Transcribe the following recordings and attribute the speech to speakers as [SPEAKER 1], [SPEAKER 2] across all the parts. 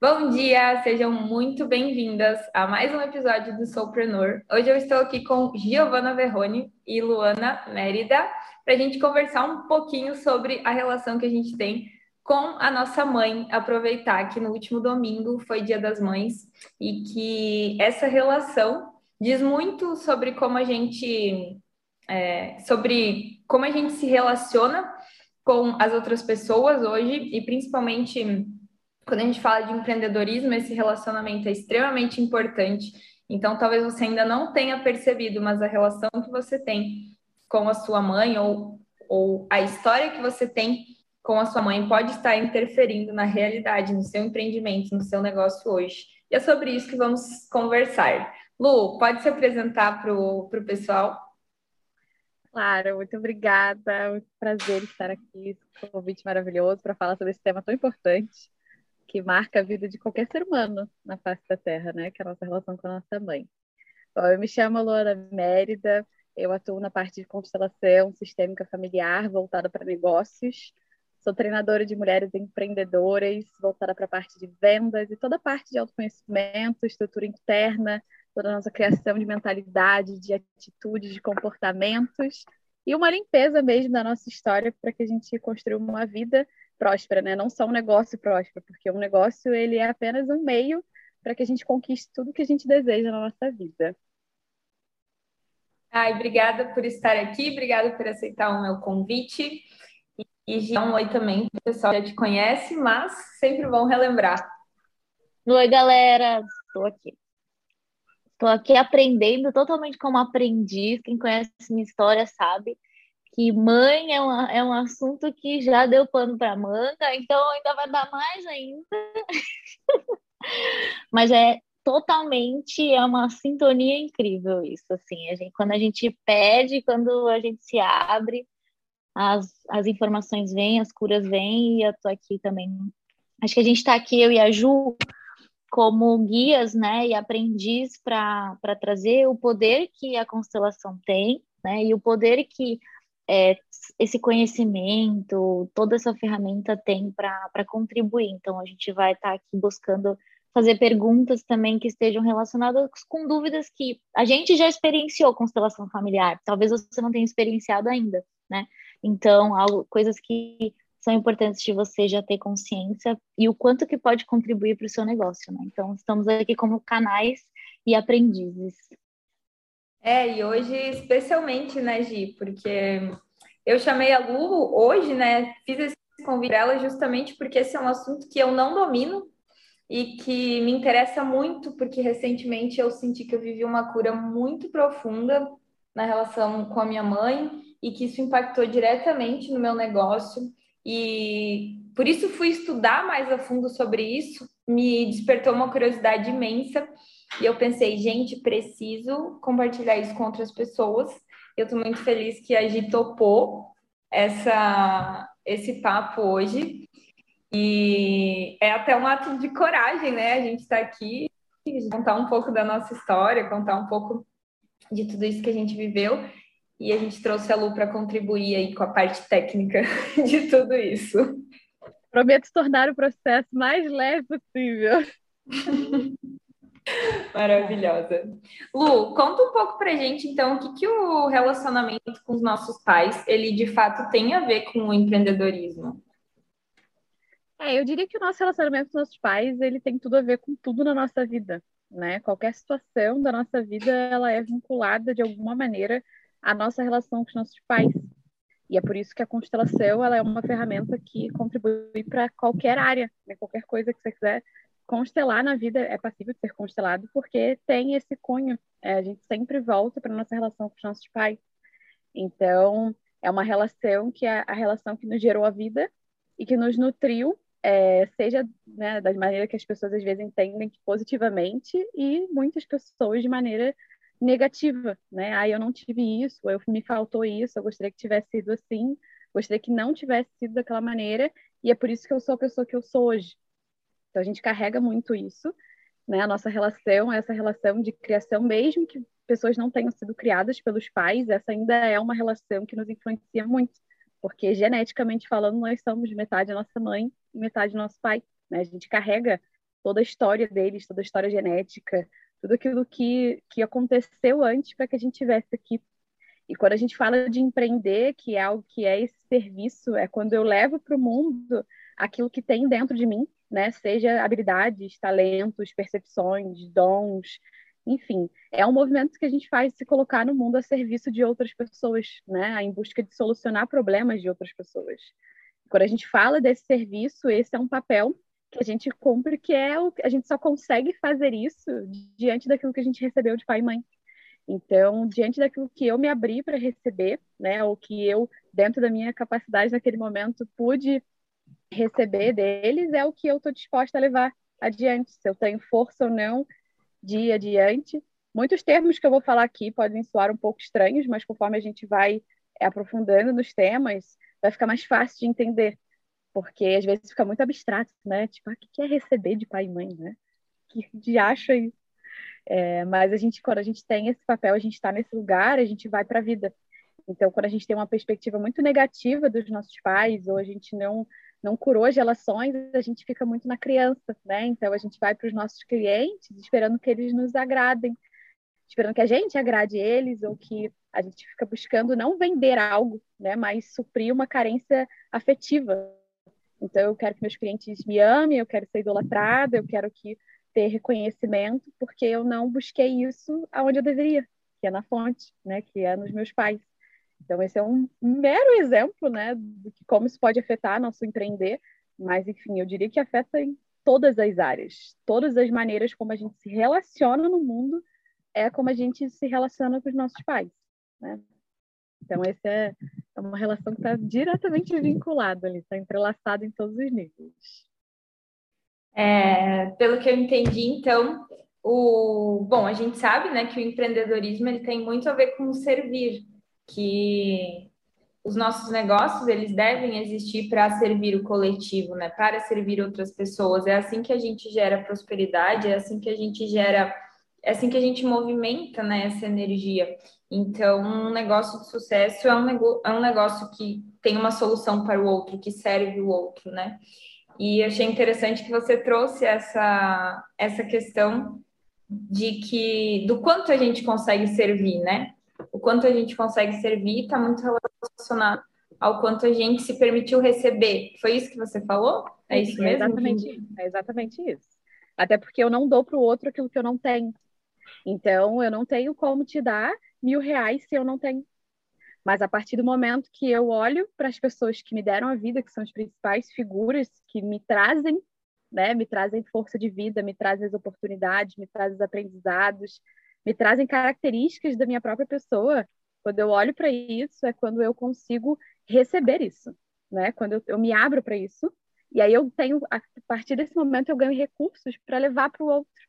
[SPEAKER 1] Bom dia, sejam muito bem-vindas a mais um episódio do Soulpreneur. Hoje eu estou aqui com Giovanna Verrone e Luana Mérida para a gente conversar um pouquinho sobre a relação que a gente tem com a nossa mãe. Aproveitar que no último domingo foi Dia das Mães e que essa relação diz muito sobre como a gente é, sobre como a gente se relaciona com as outras pessoas hoje e principalmente quando a gente fala de empreendedorismo, esse relacionamento é extremamente importante. Então, talvez você ainda não tenha percebido, mas a relação que você tem com a sua mãe ou, ou a história que você tem com a sua mãe pode estar interferindo na realidade, no seu empreendimento, no seu negócio hoje. E é sobre isso que vamos conversar. Lu, pode se apresentar para o pessoal?
[SPEAKER 2] Claro, muito obrigada. Muito prazer estar aqui, esse convite maravilhoso para falar sobre esse tema tão importante que marca a vida de qualquer ser humano na face da Terra, né? Que é a nossa relação com a nossa mãe. Bom, eu me chamo Luana Mérida, eu atuo na parte de constelação sistêmica familiar voltada para negócios. Sou treinadora de mulheres empreendedoras, voltada para a parte de vendas e toda a parte de autoconhecimento, estrutura interna, toda a nossa criação de mentalidade, de atitudes, de comportamentos e uma limpeza mesmo da nossa história para que a gente construa uma vida próspera, né? Não só um negócio próspero, porque um negócio ele é apenas um meio para que a gente conquiste tudo que a gente deseja na nossa vida.
[SPEAKER 1] Ai, obrigada por estar aqui, obrigada por aceitar o meu convite. E já um oi também, o pessoal já te conhece, mas sempre bom relembrar.
[SPEAKER 3] Oi, galera, estou aqui. Estou aqui aprendendo totalmente como aprendiz. Quem conhece minha história sabe que mãe é, uma, é um assunto que já deu pano para manga, então ainda vai dar mais ainda. Mas é totalmente é uma sintonia incrível isso, assim. A gente, quando a gente pede, quando a gente se abre, as, as informações vêm, as curas vêm, e eu tô aqui também. Acho que a gente está aqui, eu e a Ju, como guias, né, e aprendiz para trazer o poder que a constelação tem, né, e o poder que é, esse conhecimento, toda essa ferramenta tem para contribuir. Então, a gente vai estar tá aqui buscando fazer perguntas também que estejam relacionadas com dúvidas que a gente já experienciou constelação familiar, talvez você não tenha experienciado ainda, né? Então, algo, coisas que são importantes de você já ter consciência e o quanto que pode contribuir para o seu negócio, né? Então, estamos aqui como canais e aprendizes.
[SPEAKER 1] É, e hoje especialmente, né, Gi? Porque eu chamei a Lu hoje, né? Fiz esse convite dela justamente porque esse é um assunto que eu não domino e que me interessa muito, porque recentemente eu senti que eu vivi uma cura muito profunda na relação com a minha mãe e que isso impactou diretamente no meu negócio. E por isso fui estudar mais a fundo sobre isso, me despertou uma curiosidade imensa e eu pensei, gente, preciso compartilhar isso com outras pessoas. Eu estou muito feliz que a Gi topou essa, esse papo hoje. E é até um ato de coragem, né? A gente está aqui contar um pouco da nossa história, contar um pouco de tudo isso que a gente viveu. E a gente trouxe a Lu para contribuir aí com a parte técnica de tudo isso.
[SPEAKER 2] Prometo tornar o processo mais leve possível.
[SPEAKER 1] Maravilhosa. Lu, conta um pouco pra gente, então, o que, que o relacionamento com os nossos pais, ele de fato tem a ver com o empreendedorismo?
[SPEAKER 2] É, eu diria que o nosso relacionamento com os nossos pais, ele tem tudo a ver com tudo na nossa vida, né? Qualquer situação da nossa vida, ela é vinculada de alguma maneira à nossa relação com os nossos pais. E é por isso que a constelação, ela é uma ferramenta que contribui para qualquer área, né? qualquer coisa que você quiser constelar na vida é passível de ser constelado porque tem esse cunho. É, a gente sempre volta para nossa relação com os nossos pais. Então, é uma relação que é a relação que nos gerou a vida e que nos nutriu, é, seja né, da maneira que as pessoas às vezes entendem positivamente e muitas pessoas de maneira negativa, né? Ah, eu não tive isso, eu me faltou isso, eu gostaria que tivesse sido assim, gostaria que não tivesse sido daquela maneira e é por isso que eu sou a pessoa que eu sou hoje. Então a gente carrega muito isso, né? A nossa relação, essa relação de criação, mesmo que pessoas não tenham sido criadas pelos pais, essa ainda é uma relação que nos influencia muito, porque geneticamente falando, nós somos metade nossa mãe e metade nosso pai, né? A gente carrega toda a história deles, toda a história genética, tudo aquilo que, que aconteceu antes para que a gente estivesse aqui. E quando a gente fala de empreender, que é algo que é esse serviço, é quando eu levo para o mundo aquilo que tem dentro de mim, né? Seja habilidades, talentos, percepções, dons, enfim, é um movimento que a gente faz se colocar no mundo a serviço de outras pessoas, né? Em busca de solucionar problemas de outras pessoas. Quando a gente fala desse serviço, esse é um papel que a gente cumpre, que é o a gente só consegue fazer isso diante daquilo que a gente recebeu de pai e mãe. Então, diante daquilo que eu me abri para receber, né, ou que eu dentro da minha capacidade naquele momento pude receber deles, é o que eu estou disposta a levar adiante, se eu tenho força ou não de adiante. Muitos termos que eu vou falar aqui podem soar um pouco estranhos, mas conforme a gente vai aprofundando nos temas, vai ficar mais fácil de entender. Porque às vezes fica muito abstrato, né? Tipo, ah, o que é receber de pai e mãe, né? Que de acha isso? É, mas a gente, quando a gente tem esse papel, a gente está nesse lugar, a gente vai para a vida. Então, quando a gente tem uma perspectiva muito negativa dos nossos pais, ou a gente não não curou as relações, a gente fica muito na criança, né? Então a gente vai para os nossos clientes esperando que eles nos agradem, esperando que a gente agrade eles ou que a gente fica buscando não vender algo, né, mas suprir uma carência afetiva. Então eu quero que meus clientes me amem, eu quero ser idolatrada, eu quero que ter reconhecimento, porque eu não busquei isso aonde eu deveria, que é na fonte, né, que é nos meus pais. Então, esse é um mero exemplo, né, de como isso pode afetar nosso empreender, mas, enfim, eu diria que afeta em todas as áreas, todas as maneiras como a gente se relaciona no mundo é como a gente se relaciona com os nossos pais, né? Então, essa é, é uma relação que está diretamente vinculada ali, está entrelaçada em todos os níveis.
[SPEAKER 1] É, pelo que eu entendi, então, o bom, a gente sabe, né, que o empreendedorismo ele tem muito a ver com servir, que os nossos negócios eles devem existir para servir o coletivo, né? Para servir outras pessoas. É assim que a gente gera prosperidade, é assim que a gente gera, é assim que a gente movimenta, né, essa energia. Então, um negócio de sucesso é um, nego, é um negócio que tem uma solução para o outro, que serve o outro, né? E achei interessante que você trouxe essa, essa questão de que do quanto a gente consegue servir, né? O quanto a gente consegue servir está muito relacionado ao quanto a gente se permitiu receber. Foi isso que você falou? É isso mesmo?
[SPEAKER 2] É exatamente, é exatamente isso. Até porque eu não dou para o outro aquilo que eu não tenho. Então, eu não tenho como te dar mil reais se eu não tenho. Mas a partir do momento que eu olho para as pessoas que me deram a vida, que são as principais figuras que me trazem, né, me trazem força de vida, me trazem as oportunidades, me trazem os aprendizados, me trazem características da minha própria pessoa. Quando eu olho para isso, é quando eu consigo receber isso, né? Quando eu, eu me abro para isso, e aí eu tenho, a partir desse momento, eu ganho recursos para levar para o outro.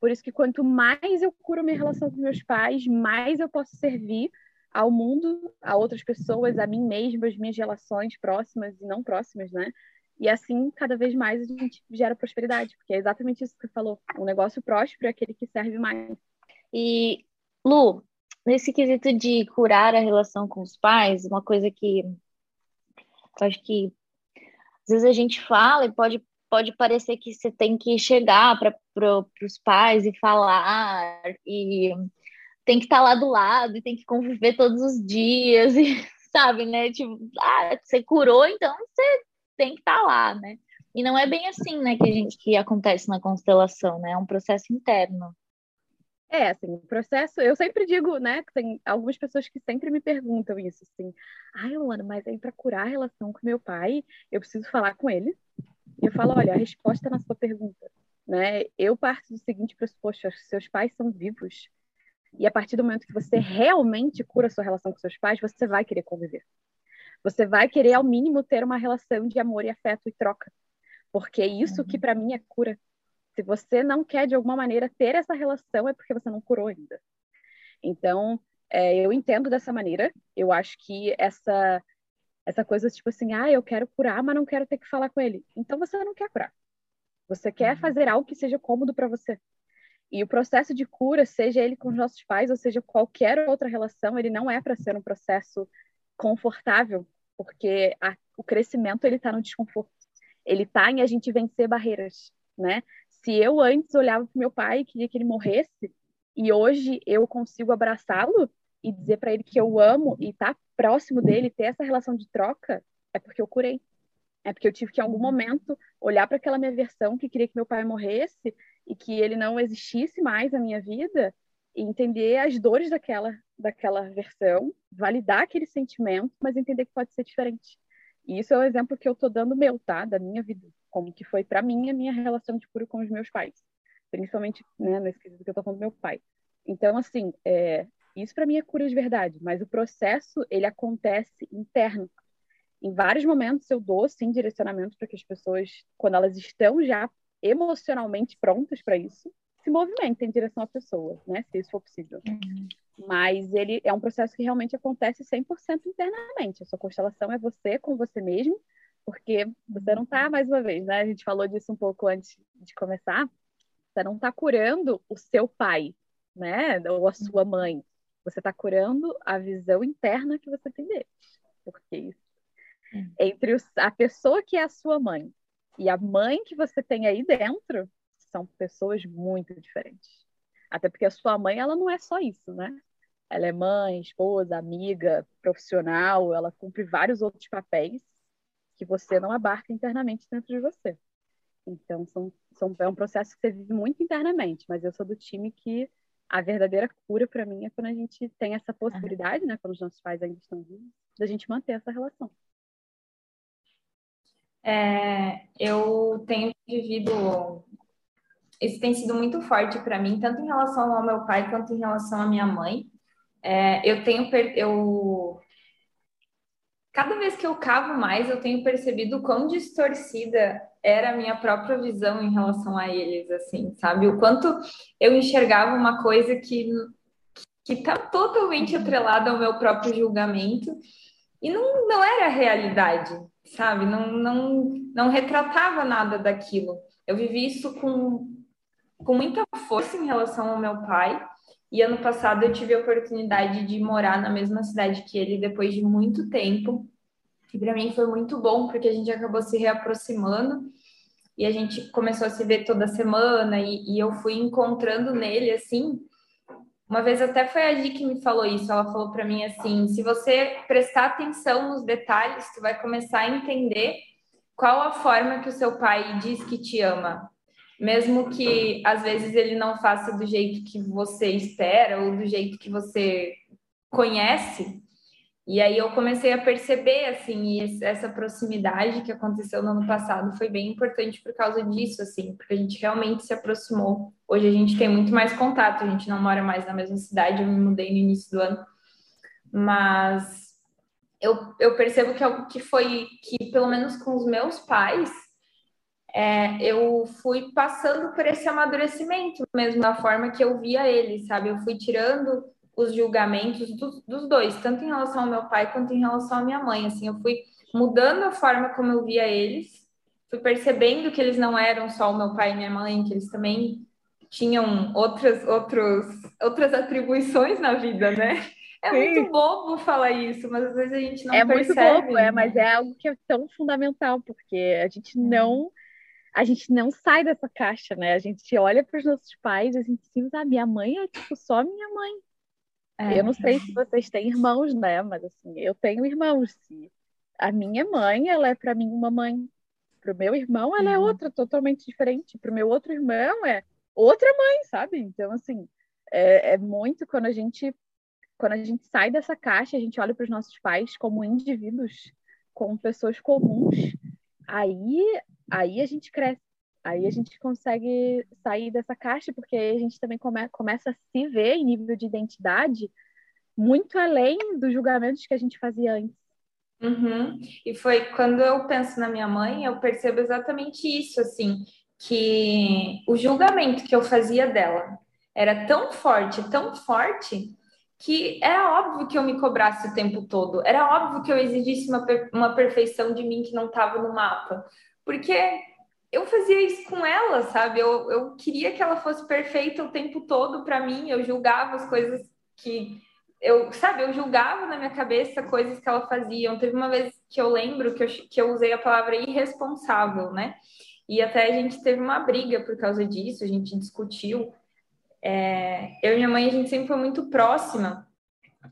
[SPEAKER 2] Por isso que quanto mais eu curo minha relação com meus pais, mais eu posso servir ao mundo, a outras pessoas, a mim mesma, as minhas relações próximas e não próximas, né? E assim, cada vez mais a gente gera prosperidade, porque é exatamente isso que você falou. Um negócio próspero é aquele que serve mais.
[SPEAKER 3] E, Lu, nesse quesito de curar a relação com os pais, uma coisa que eu acho que às vezes a gente fala e pode, pode parecer que você tem que chegar para pro, os pais e falar, e tem que estar tá lá do lado, e tem que conviver todos os dias, e sabe, né? Tipo, ah, você curou, então você tem que estar tá lá, né? E não é bem assim, né, que a gente que acontece na constelação, né? É um processo interno.
[SPEAKER 2] É, assim, o processo, eu sempre digo, né, que tem algumas pessoas que sempre me perguntam isso, assim, ai, Luana, mas aí para curar a relação com meu pai, eu preciso falar com ele? E eu falo, olha, a resposta na sua pergunta, né, eu parto do seguinte pressuposto, seus pais são vivos, e a partir do momento que você realmente cura a sua relação com seus pais, você vai querer conviver. Você vai querer, ao mínimo, ter uma relação de amor e afeto e troca. Porque é isso que, uhum. para mim, é cura. Se você não quer, de alguma maneira, ter essa relação, é porque você não curou ainda. Então, é, eu entendo dessa maneira. Eu acho que essa essa coisa tipo assim, ah, eu quero curar, mas não quero ter que falar com ele. Então você não quer curar. Você quer uhum. fazer algo que seja cômodo para você. E o processo de cura, seja ele com os nossos pais ou seja qualquer outra relação, ele não é para ser um processo confortável, porque a, o crescimento ele está no desconforto. Ele está em a gente vencer barreiras, né? Se eu antes olhava para meu pai e queria que ele morresse, e hoje eu consigo abraçá-lo e dizer para ele que eu amo e estar tá próximo dele, ter essa relação de troca, é porque eu curei. É porque eu tive que, em algum momento, olhar para aquela minha versão que queria que meu pai morresse e que ele não existisse mais na minha vida e entender as dores daquela, daquela versão, validar aquele sentimento, mas entender que pode ser diferente. E isso é o exemplo que eu estou dando meu, tá? Da minha vida, como que foi para mim a minha relação de cura com os meus pais, principalmente né, nesse quesito que eu estou falando do meu pai. Então, assim, é, isso para mim é cura de verdade, mas o processo ele acontece interno. Em vários momentos eu dou sim direcionamento para que as pessoas, quando elas estão já emocionalmente prontas para isso, se movimentem em direção à pessoa, né? Se isso for possível. Uhum. Mas ele é um processo que realmente acontece 100% internamente. A sua constelação é você com você mesmo, porque você não está, mais uma vez, né? A gente falou disso um pouco antes de começar. Você não está curando o seu pai, né? Ou a sua mãe. Você está curando a visão interna que você tem deles. Porque isso. Hum. Entre os, a pessoa que é a sua mãe e a mãe que você tem aí dentro, são pessoas muito diferentes. Até porque a sua mãe, ela não é só isso, né? Ela é mãe, esposa, amiga, profissional, ela cumpre vários outros papéis que você não abarca internamente dentro de você. Então, são, são, é um processo que você vive muito internamente, mas eu sou do time que a verdadeira cura para mim é quando a gente tem essa possibilidade, né, quando os nossos pais ainda estão vivos, da gente manter essa relação.
[SPEAKER 1] É, eu tenho vivido. Isso tem sido muito forte para mim, tanto em relação ao meu pai quanto em relação à minha mãe. É, eu tenho. Eu, cada vez que eu cavo mais, eu tenho percebido quão distorcida era a minha própria visão em relação a eles, assim, sabe? O quanto eu enxergava uma coisa que que está totalmente atrelada ao meu próprio julgamento e não, não era a realidade, sabe? Não, não, não retratava nada daquilo. Eu vivi isso com, com muita força em relação ao meu pai. E ano passado eu tive a oportunidade de morar na mesma cidade que ele depois de muito tempo. E para mim foi muito bom, porque a gente acabou se reaproximando e a gente começou a se ver toda semana e, e, eu fui encontrando nele assim. Uma vez até foi a Gi que me falou isso. Ela falou para mim assim: se você prestar atenção nos detalhes, tu vai começar a entender qual a forma que o seu pai diz que te ama, mesmo que às vezes ele não faça do jeito que você espera ou do jeito que você conhece. E aí eu comecei a perceber, assim, essa proximidade que aconteceu no ano passado foi bem importante por causa disso, assim, porque a gente realmente se aproximou. Hoje a gente tem muito mais contato, a gente não mora mais na mesma cidade, eu me mudei no início do ano, mas eu, eu percebo que, é que foi, que pelo menos com os meus pais, é, eu fui passando por esse amadurecimento mesmo, da forma que eu via eles, sabe? Eu fui tirando os julgamentos dos, dos, dois, tanto em relação ao meu pai quanto em relação à minha mãe. Assim, eu fui mudando a forma como eu via eles, fui percebendo que eles não eram só o meu pai e minha mãe, que eles também tinham outras, outros, outras atribuições na vida, né? É Sim. muito bobo falar isso, mas às vezes a gente não
[SPEAKER 2] é
[SPEAKER 1] percebe.
[SPEAKER 2] É muito bobo, é, mas é algo que é tão fundamental, porque a gente não a gente não sai dessa caixa, né? A gente olha para os nossos pais, a gente diz, ah, minha mãe é tipo só minha mãe. É. Eu não sei se vocês têm irmãos, né? Mas assim, eu tenho irmãos. A minha mãe, ela é para mim uma mãe. Pro meu irmão, ela é uhum. outra, totalmente diferente. Pro meu outro irmão, é outra mãe, sabe? Então, assim, é, é muito quando a gente quando a gente sai dessa caixa, a gente olha para os nossos pais como indivíduos, como pessoas comuns. Aí, aí a gente cresce. Aí a gente consegue sair dessa caixa, porque aí a gente também come, começa a se ver em nível de identidade muito além dos julgamentos que a gente fazia antes.
[SPEAKER 1] Uhum. E foi quando eu penso na minha mãe, eu percebo exatamente isso, assim, que o julgamento que eu fazia dela era tão forte, tão forte, que era óbvio que eu me cobrasse o tempo todo, era óbvio que eu exigisse uma, uma perfeição de mim que não estava no mapa, porque eu fazia isso com ela, sabe? Eu, eu queria que ela fosse perfeita o tempo todo para mim. Eu julgava as coisas que eu, sabe? Eu julgava na minha cabeça coisas que ela fazia. Teve uma vez que eu lembro que eu, que eu usei a palavra irresponsável, né? e até a gente teve uma briga por causa disso, a gente discutiu. É, eu e minha mãe, a gente sempre foi muito próxima,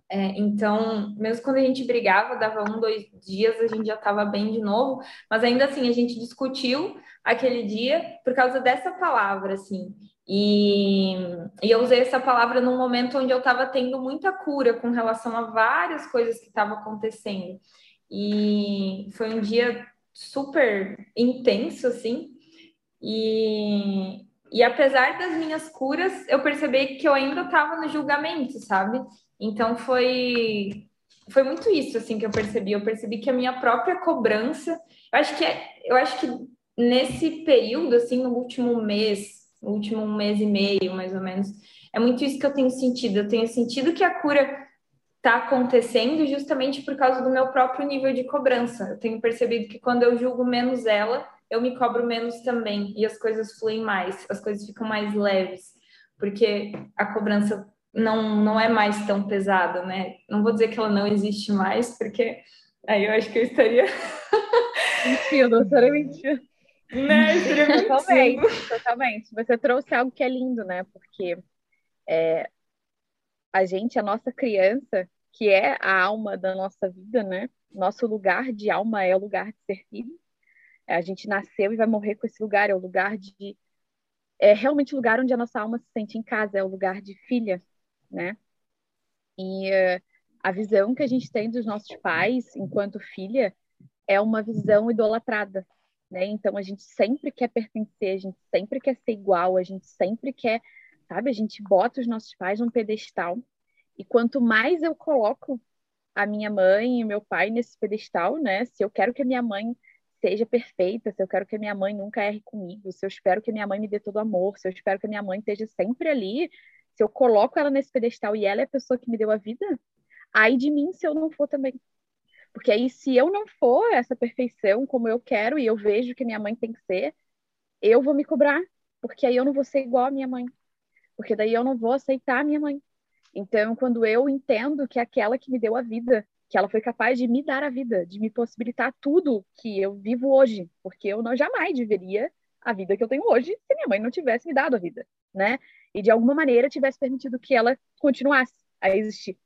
[SPEAKER 1] é, então, mesmo quando a gente brigava, dava um, dois dias, a gente já estava bem de novo, mas ainda assim, a gente discutiu aquele dia por causa dessa palavra, assim. E, e eu usei essa palavra num momento onde eu estava tendo muita cura com relação a várias coisas que estavam acontecendo. E foi um dia super intenso, assim. E, e apesar das minhas curas, eu percebi que eu ainda estava no julgamento, sabe? Então foi foi muito isso assim que eu percebi. Eu percebi que a minha própria cobrança, eu acho que é, eu acho que nesse período assim, no último mês, no último mês e meio, mais ou menos, é muito isso que eu tenho sentido. Eu tenho sentido que a cura está acontecendo justamente por causa do meu próprio nível de cobrança. Eu tenho percebido que quando eu julgo menos ela, eu me cobro menos também e as coisas fluem mais, as coisas ficam mais leves, porque a cobrança não, não é mais tão pesada, né? Não vou dizer que ela não existe mais, porque aí eu acho que eu estaria.
[SPEAKER 2] Mentindo, eu estaria mentindo.
[SPEAKER 1] Né?
[SPEAKER 2] Totalmente, totalmente. Você trouxe algo que é lindo, né? Porque é, a gente, a nossa criança, que é a alma da nossa vida, né? Nosso lugar de alma é o lugar de ser filho. A gente nasceu e vai morrer com esse lugar, é o lugar de. É realmente o lugar onde a nossa alma se sente em casa, é o lugar de filha, né? E uh, a visão que a gente tem dos nossos pais enquanto filha é uma visão idolatrada, né? Então a gente sempre quer pertencer, a gente sempre quer ser igual, a gente sempre quer, sabe? A gente bota os nossos pais num pedestal e quanto mais eu coloco a minha mãe e meu pai nesse pedestal, né? Se eu quero que a minha mãe seja perfeita, se eu quero que a minha mãe nunca erre comigo, se eu espero que a minha mãe me dê todo amor, se eu espero que a minha mãe esteja sempre ali se eu coloco ela nesse pedestal e ela é a pessoa que me deu a vida, aí de mim se eu não for também. Porque aí, se eu não for essa perfeição como eu quero e eu vejo que minha mãe tem que ser, eu vou me cobrar, porque aí eu não vou ser igual a minha mãe. Porque daí eu não vou aceitar a minha mãe. Então, quando eu entendo que aquela que me deu a vida, que ela foi capaz de me dar a vida, de me possibilitar tudo que eu vivo hoje, porque eu não jamais viveria a vida que eu tenho hoje se minha mãe não tivesse me dado a vida, né? E de alguma maneira tivesse permitido que ela continuasse a existir.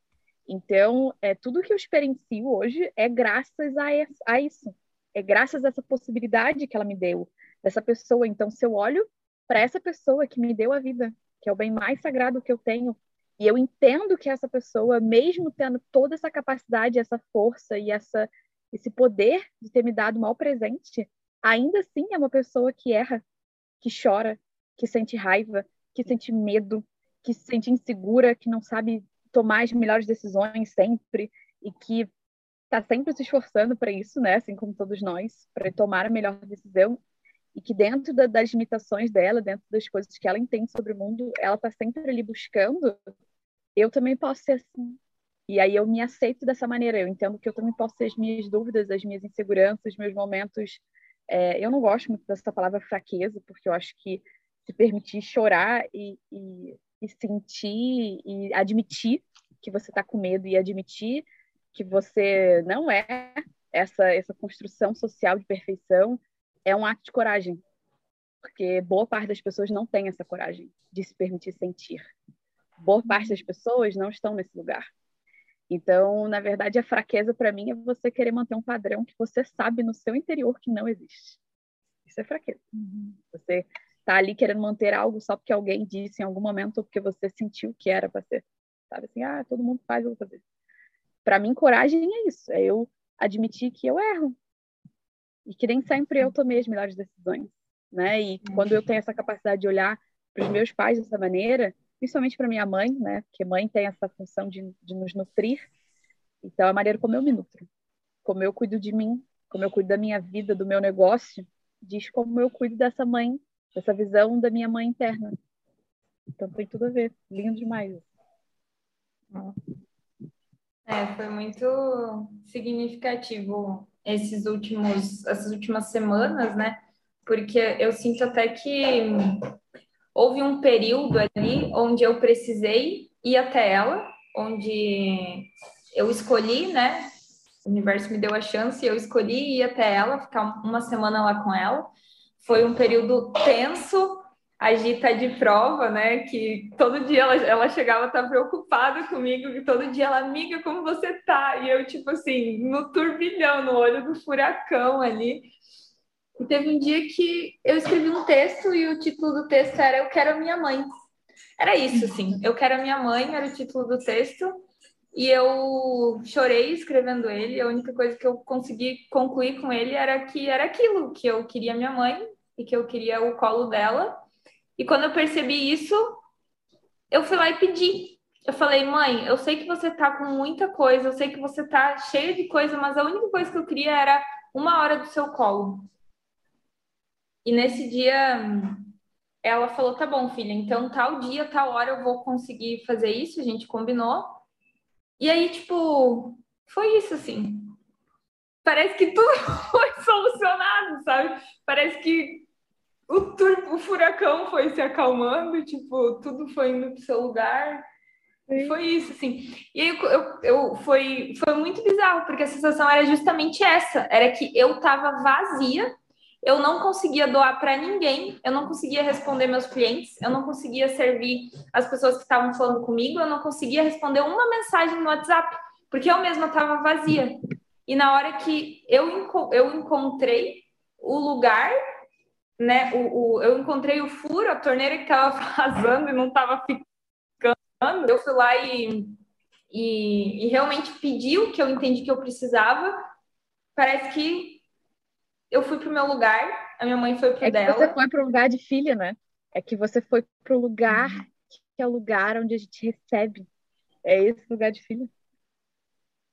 [SPEAKER 2] Então, é, tudo que eu experiencio hoje é graças a, a isso. É graças a essa possibilidade que ela me deu, dessa pessoa. Então, se eu olho para essa pessoa que me deu a vida, que é o bem mais sagrado que eu tenho, e eu entendo que essa pessoa, mesmo tendo toda essa capacidade, essa força e essa, esse poder de ter me dado mal presente, ainda assim é uma pessoa que erra, que chora, que sente raiva, que sente medo, que se sente insegura, que não sabe tomar as melhores decisões sempre e que está sempre se esforçando para isso, né? Assim como todos nós, para tomar a melhor decisão e que dentro da, das limitações dela, dentro das coisas que ela entende sobre o mundo, ela está sempre ali buscando. Eu também posso ser assim. E aí eu me aceito dessa maneira. Eu entendo que eu também posso ter as minhas dúvidas, as minhas inseguranças, os meus momentos. É, eu não gosto muito dessa palavra fraqueza, porque eu acho que se permitir chorar e, e, e sentir e admitir que você está com medo e admitir que você não é essa essa construção social de perfeição é um ato de coragem. Porque boa parte das pessoas não tem essa coragem de se permitir sentir. Boa parte das pessoas não estão nesse lugar. Então na verdade a fraqueza para mim é você querer manter um padrão que você sabe no seu interior que não existe. Isso é fraqueza. Uhum. você tá ali querendo manter algo só porque alguém disse em algum momento ou porque você sentiu que era para ser. Sabe assim, ah, todo mundo faz, eu vou fazer. Para mim, coragem é isso, é eu admitir que eu erro. E que nem sempre eu tomei as melhores decisões, né? E quando eu tenho essa capacidade de olhar para os meus pais dessa maneira, principalmente para minha mãe, né? Porque mãe tem essa função de, de nos nutrir. Então, é a maneira como eu me nutro, como eu cuido de mim, como eu cuido da minha vida, do meu negócio, diz como eu cuido dessa mãe essa visão da minha mãe interna. Então tem tudo a ver. Lindo demais.
[SPEAKER 1] É, foi muito significativo esses últimos, essas últimas semanas, né? Porque eu sinto até que houve um período ali onde eu precisei ir até ela, onde eu escolhi, né? O universo me deu a chance, eu escolhi ir até ela, ficar uma semana lá com ela foi um período tenso. A Gi tá de prova, né? Que todo dia ela, ela chegava a estar tá preocupada comigo, e todo dia ela, amiga, como você tá? E eu, tipo assim, no turbilhão, no olho do furacão ali. E teve um dia que eu escrevi um texto e o título do texto era Eu Quero a Minha Mãe. Era isso, assim. Eu Quero a Minha Mãe era o título do texto. E eu chorei escrevendo ele. A única coisa que eu consegui concluir com ele era que era aquilo, que eu queria minha mãe e que eu queria o colo dela. E quando eu percebi isso, eu fui lá e pedi. Eu falei, mãe, eu sei que você tá com muita coisa, eu sei que você tá cheia de coisa, mas a única coisa que eu queria era uma hora do seu colo. E nesse dia ela falou: tá bom, filha, então tal dia, tal hora eu vou conseguir fazer isso, a gente combinou. E aí, tipo, foi isso assim. Parece que tudo foi solucionado, sabe? Parece que o, tur o furacão foi se acalmando, tipo, tudo foi indo pro seu lugar. Sim. Foi isso, assim. E eu, eu, foi, foi muito bizarro, porque a sensação era justamente essa: era que eu tava vazia eu não conseguia doar para ninguém, eu não conseguia responder meus clientes, eu não conseguia servir as pessoas que estavam falando comigo, eu não conseguia responder uma mensagem no WhatsApp, porque eu mesma estava vazia. E na hora que eu, eu encontrei o lugar, né, o, o, eu encontrei o furo, a torneira que estava vazando e não estava ficando, eu fui lá e, e, e realmente pedi o que eu entendi que eu precisava. Parece que eu fui pro meu lugar, a minha mãe foi pro
[SPEAKER 2] é
[SPEAKER 1] dela.
[SPEAKER 2] você foi pro lugar de filha, né? É que você foi pro lugar uhum. que é o lugar onde a gente recebe. É esse lugar de filha.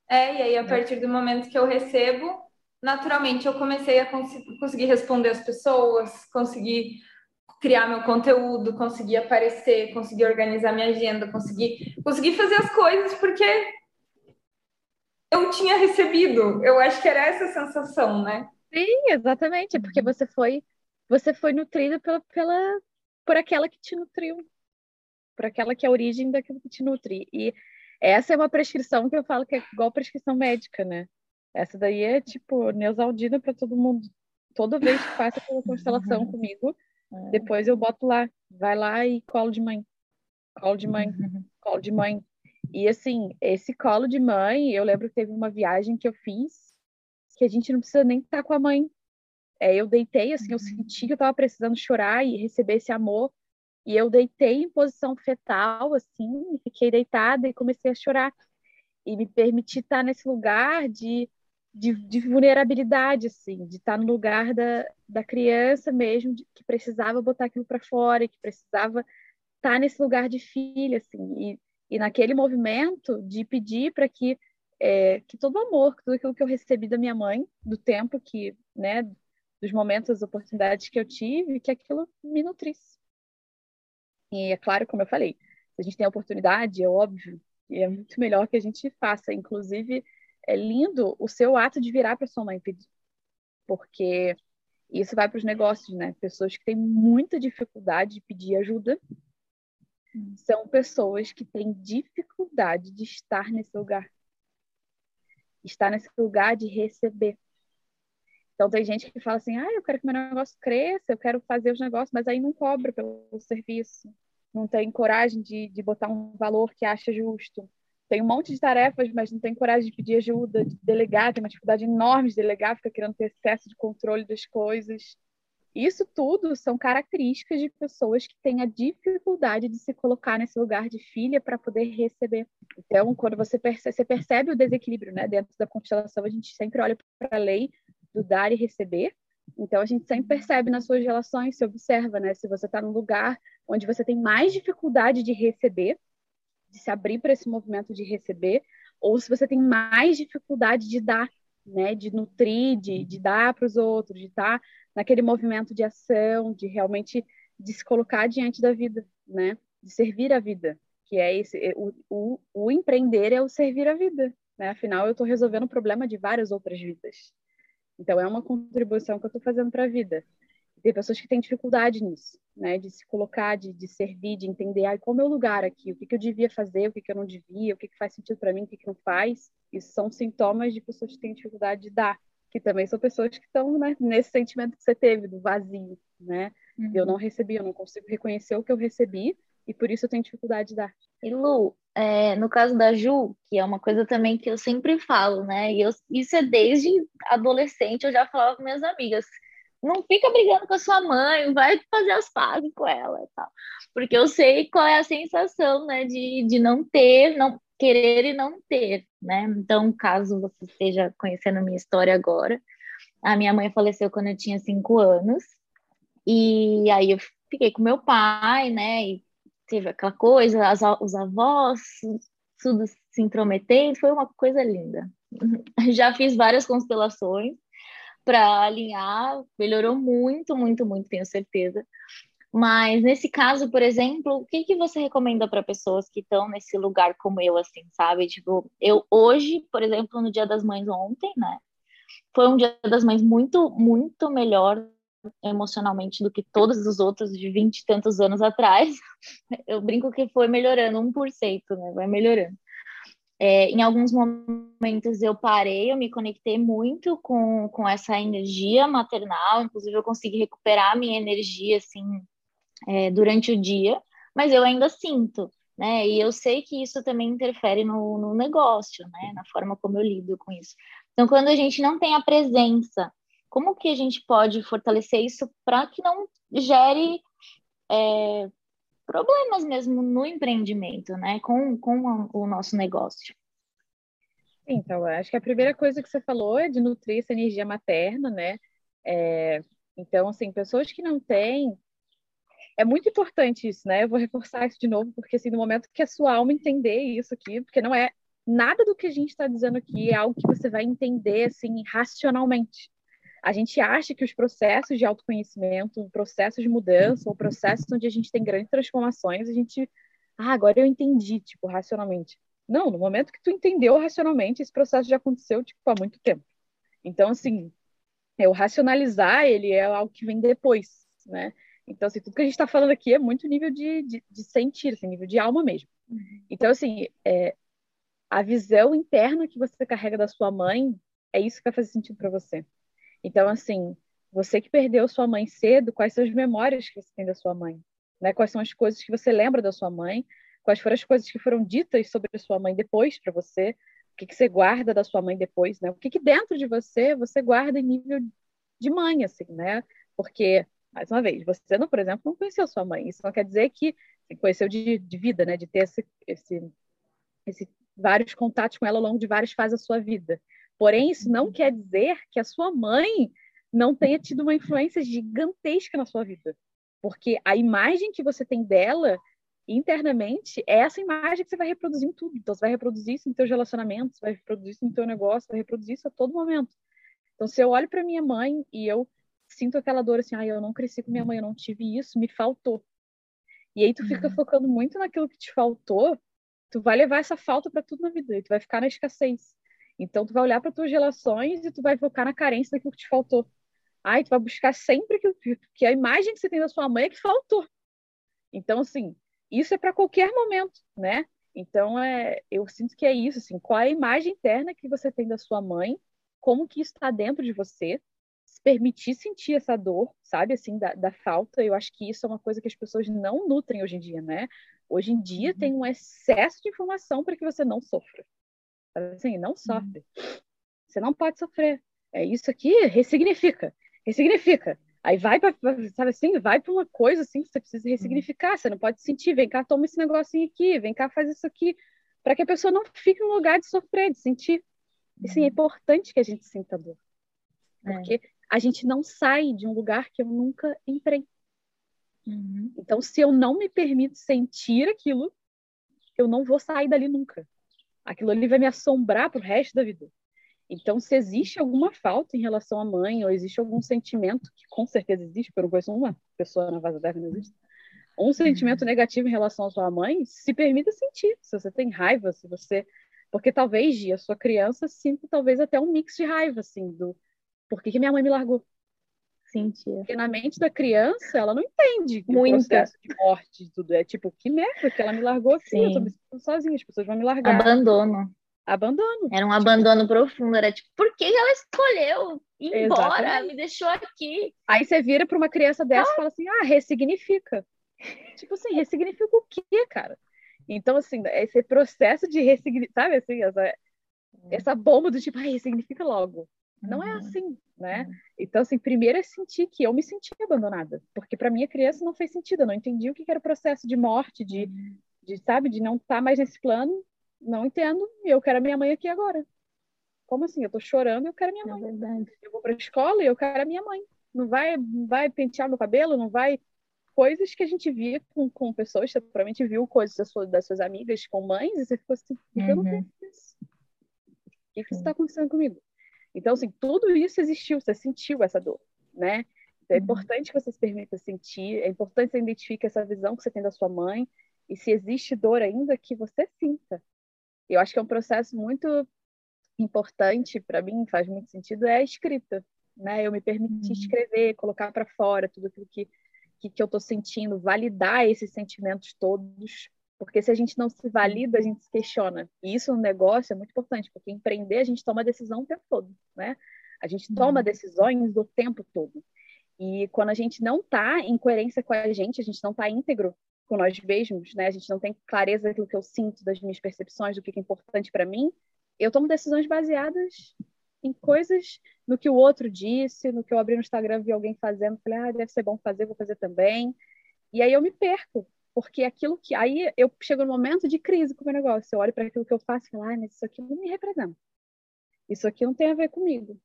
[SPEAKER 1] É, e aí a é. partir do momento que eu recebo, naturalmente eu comecei a cons conseguir responder as pessoas, conseguir criar meu conteúdo, conseguir aparecer, conseguir organizar minha agenda, conseguir, conseguir fazer as coisas porque eu tinha recebido. Eu acho que era essa a sensação, né?
[SPEAKER 2] Sim, exatamente. Porque uhum. você foi, você foi nutrido pela, pela, por aquela que te nutriu, por aquela que é a origem daquilo que te nutre. E essa é uma prescrição que eu falo que é igual prescrição médica, né? Essa daí é tipo Neusaldina para todo mundo. Toda vez que passa pela constelação uhum. comigo, é. depois eu boto lá, vai lá e colo de mãe. Colo de mãe, uhum. colo de mãe. E assim, esse colo de mãe, eu lembro que teve uma viagem que eu fiz que a gente não precisa nem estar com a mãe. É, eu deitei, assim, eu uhum. senti que eu estava precisando chorar e receber esse amor. E eu deitei em posição fetal, assim, fiquei deitada e comecei a chorar. E me permiti estar nesse lugar de, de, de vulnerabilidade, assim, de estar no lugar da, da criança mesmo, de, que precisava botar aquilo para fora, que precisava estar nesse lugar de filha, assim. E, e naquele movimento de pedir para que é, que todo amor, tudo aquilo que eu recebi da minha mãe, do tempo que, né, dos momentos, das oportunidades que eu tive, que aquilo me nutrisse. E é claro, como eu falei, se a gente tem a oportunidade, é óbvio, e é muito melhor que a gente faça. Inclusive, é lindo o seu ato de virar para sua mãe pedir, porque isso vai para os negócios, né? Pessoas que têm muita dificuldade de pedir ajuda são pessoas que têm dificuldade de estar nesse lugar estar nesse lugar de receber. Então tem gente que fala assim, ah, eu quero que meu negócio cresça, eu quero fazer os negócios, mas aí não cobra pelo serviço, não tem coragem de, de botar um valor que acha justo. Tem um monte de tarefas, mas não tem coragem de pedir ajuda, de delegar, tem uma dificuldade enorme de delegar, fica querendo ter excesso de controle das coisas. Isso tudo são características de pessoas que têm a dificuldade de se colocar nesse lugar de filha para poder receber. Então, quando você percebe, você percebe o desequilíbrio, né? Dentro da constelação, a gente sempre olha para a lei do dar e receber. Então, a gente sempre percebe nas suas relações, se observa, né? Se você está num lugar onde você tem mais dificuldade de receber, de se abrir para esse movimento de receber, ou se você tem mais dificuldade de dar, né? De nutrir, de, de dar para os outros, de estar tá naquele movimento de ação, de realmente de se colocar diante da vida, né? De servir a vida, que é esse é, o, o, o empreender é o servir a vida, né? Afinal, eu estou resolvendo o problema de várias outras vidas. Então, é uma contribuição que eu estou fazendo para a vida. Tem pessoas que têm dificuldade nisso, né? De se colocar, de, de servir, de entender ah, qual é o meu lugar aqui, o que, que eu devia fazer, o que, que eu não devia, o que, que faz sentido para mim, o que, que não faz. Isso são sintomas de pessoas que têm dificuldade de dar, que também são pessoas que estão né, nesse sentimento que você teve, do vazio, né? Uhum. Eu não recebi, eu não consigo reconhecer o que eu recebi e por isso eu tenho dificuldade de dar.
[SPEAKER 3] E Lu, é, no caso da Ju, que é uma coisa também que eu sempre falo, né? E eu, isso é desde adolescente, eu já falava com minhas amigas. Não fica brigando com a sua mãe, vai fazer as pazes com ela e tal. Porque eu sei qual é a sensação, né, de, de não ter, não querer e não ter, né? Então, caso você esteja conhecendo a minha história agora, a minha mãe faleceu quando eu tinha cinco anos, e aí eu fiquei com meu pai, né? E teve aquela coisa, as, os avós, tudo se intrometendo, foi uma coisa linda. Já fiz várias constelações para alinhar, melhorou muito, muito, muito, tenho certeza. Mas nesse caso, por exemplo, o que, que você recomenda para pessoas que estão nesse lugar como eu, assim, sabe? Tipo, eu hoje, por exemplo, no Dia das Mães ontem, né? Foi um Dia das Mães muito, muito melhor emocionalmente do que todos os outros de vinte e tantos anos atrás. Eu brinco que foi melhorando 1%, né? Vai melhorando. É, em alguns momentos eu parei, eu me conectei muito com, com essa energia maternal, inclusive eu consegui recuperar minha energia, assim, é, durante o dia, mas eu ainda sinto, né? E eu sei que isso também interfere no, no negócio, né? Na forma como eu lido com isso. Então, quando a gente não tem a presença como que a gente pode fortalecer isso para que não gere é, problemas mesmo no empreendimento, né? Com, com o nosso negócio.
[SPEAKER 2] Então, acho que a primeira coisa que você falou é de nutrir essa energia materna, né? É, então, assim, pessoas que não têm. É muito importante isso, né? Eu vou reforçar isso de novo, porque assim, no momento que a sua alma entender isso aqui, porque não é nada do que a gente está dizendo aqui é algo que você vai entender assim racionalmente a gente acha que os processos de autoconhecimento, processos de mudança, ou processos onde a gente tem grandes transformações, a gente, ah, agora eu entendi, tipo, racionalmente. Não, no momento que tu entendeu racionalmente, esse processo já aconteceu, tipo, há muito tempo. Então, assim, o racionalizar, ele é algo que vem depois, né? Então, assim, tudo que a gente está falando aqui é muito nível de, de, de sentir, assim, nível de alma mesmo. Uhum. Então, assim, é, a visão interna que você carrega da sua mãe é isso que vai fazer sentido para você. Então, assim, você que perdeu sua mãe cedo, quais são as memórias que você tem da sua mãe? Né? Quais são as coisas que você lembra da sua mãe? Quais foram as coisas que foram ditas sobre a sua mãe depois para você? O que, que você guarda da sua mãe depois, né? O que, que dentro de você você guarda em nível de mãe, assim, né? Porque, mais uma vez, você, não, por exemplo, não conheceu sua mãe. Isso não quer dizer que conheceu de, de vida, né? De ter esse, esse, esse vários contatos com ela ao longo de várias fases da sua vida. Porém, isso não quer dizer que a sua mãe não tenha tido uma influência gigantesca na sua vida. Porque a imagem que você tem dela internamente é essa imagem que você vai reproduzir em tudo. Então, você vai reproduzir isso em seus relacionamentos, vai reproduzir isso no teu negócio, vai reproduzir isso a todo momento. Então, se eu olho para minha mãe e eu sinto aquela dor assim, ah, eu não cresci com minha mãe, eu não tive isso, me faltou. E aí tu fica uhum. focando muito naquilo que te faltou, tu vai levar essa falta para tudo na vida, e tu vai ficar na escassez. Então, tu vai olhar para tuas relações e tu vai focar na carência daquilo que te faltou. Ai, tu vai buscar sempre que, que a imagem que você tem da sua mãe é que faltou. Então, assim, isso é para qualquer momento, né? Então, é, eu sinto que é isso, assim, qual é a imagem interna que você tem da sua mãe, como que isso está dentro de você, se permitir sentir essa dor, sabe, assim, da, da, falta, eu acho que isso é uma coisa que as pessoas não nutrem hoje em dia, né? Hoje em dia uhum. tem um excesso de informação para que você não sofra. Assim, não sofre. Você não pode sofrer. É isso aqui, ressignifica. Ressignifica. Aí vai para, sabe assim, vai para uma coisa assim que você precisa ressignificar. Você não pode sentir, vem cá, toma esse negocinho aqui, vem cá, faz isso aqui, para que a pessoa não fique no lugar de sofrer, de sentir. E sim, é importante que a gente sinta dor. É. Porque é. a gente não sai de um lugar que eu nunca entrei. Uhum. Então, se eu não me permito sentir aquilo, eu não vou sair dali nunca aquilo ali vai me assombrar pro resto da vida. Então, se existe alguma falta em relação à mãe, ou existe algum sentimento, que com certeza existe, porque eu não conheço uma pessoa na Vaza Terra não existe, um sentimento negativo em relação à sua mãe, se permita sentir. Se você tem raiva, se você. Porque talvez, a sua criança sinta talvez até um mix de raiva, assim, do por que, que minha mãe me largou?
[SPEAKER 3] Sentia.
[SPEAKER 2] Porque na mente da criança, ela não entende o processo de morte e tudo. É tipo, que merda que ela me largou assim, Sim. eu tô me sentindo sozinha, as pessoas vão me largar.
[SPEAKER 3] Abandono.
[SPEAKER 2] Abandono.
[SPEAKER 3] Era um abandono profundo. Era tipo, por que ela escolheu ir embora? Me deixou aqui.
[SPEAKER 2] Aí você vira para uma criança dessa ah. e fala assim: ah, ressignifica. tipo assim, ressignifica o quê, cara? Então, assim, esse processo de ressignificar, sabe assim, essa, essa bomba do tipo, ah, ressignifica logo. Não é uhum. assim, né? Uhum. Então, assim, primeiro é sentir que eu me senti abandonada, porque para mim a criança não fez sentido, eu não entendi o que era o processo de morte, de, uhum. de sabe, de não estar tá mais nesse plano, não entendo, e eu quero a minha mãe aqui agora. Como assim? Eu tô chorando e eu quero a minha é mãe. É verdade. Eu vou pra escola e eu quero a minha mãe. Não vai, não vai pentear meu cabelo, não vai coisas que a gente via com, com pessoas, você provavelmente viu coisas das suas, das suas amigas com mães, e você ficou assim, uhum. eu não tenho isso. O que, que está acontecendo comigo? Então, assim, tudo isso existiu, você sentiu essa dor, né? Então, é uhum. importante que você se permita sentir, é importante que você identifique essa visão que você tem da sua mãe, e se existe dor ainda, que você sinta. Eu acho que é um processo muito importante, para mim, faz muito sentido, é a escrita, né? Eu me permitir uhum. escrever, colocar para fora tudo aquilo que, que, que eu estou sentindo, validar esses sentimentos todos, porque se a gente não se valida, a gente se questiona. E isso no negócio é muito importante, porque empreender a gente toma decisão o tempo todo, né? A gente toma uhum. decisões o tempo todo. E quando a gente não está em coerência com a gente, a gente não está íntegro com nós mesmos, né? A gente não tem clareza daquilo que eu sinto, das minhas percepções, do que é importante para mim. Eu tomo decisões baseadas em coisas no que o outro disse, no que eu abri no Instagram vi alguém fazendo, falei, ah, deve ser bom fazer, vou fazer também. E aí eu me perco, porque aquilo que. Aí eu chego no momento de crise com o meu negócio. Eu olho para aquilo que eu faço e falo, ah, mas isso aqui não me representa. Isso aqui não tem a ver comigo.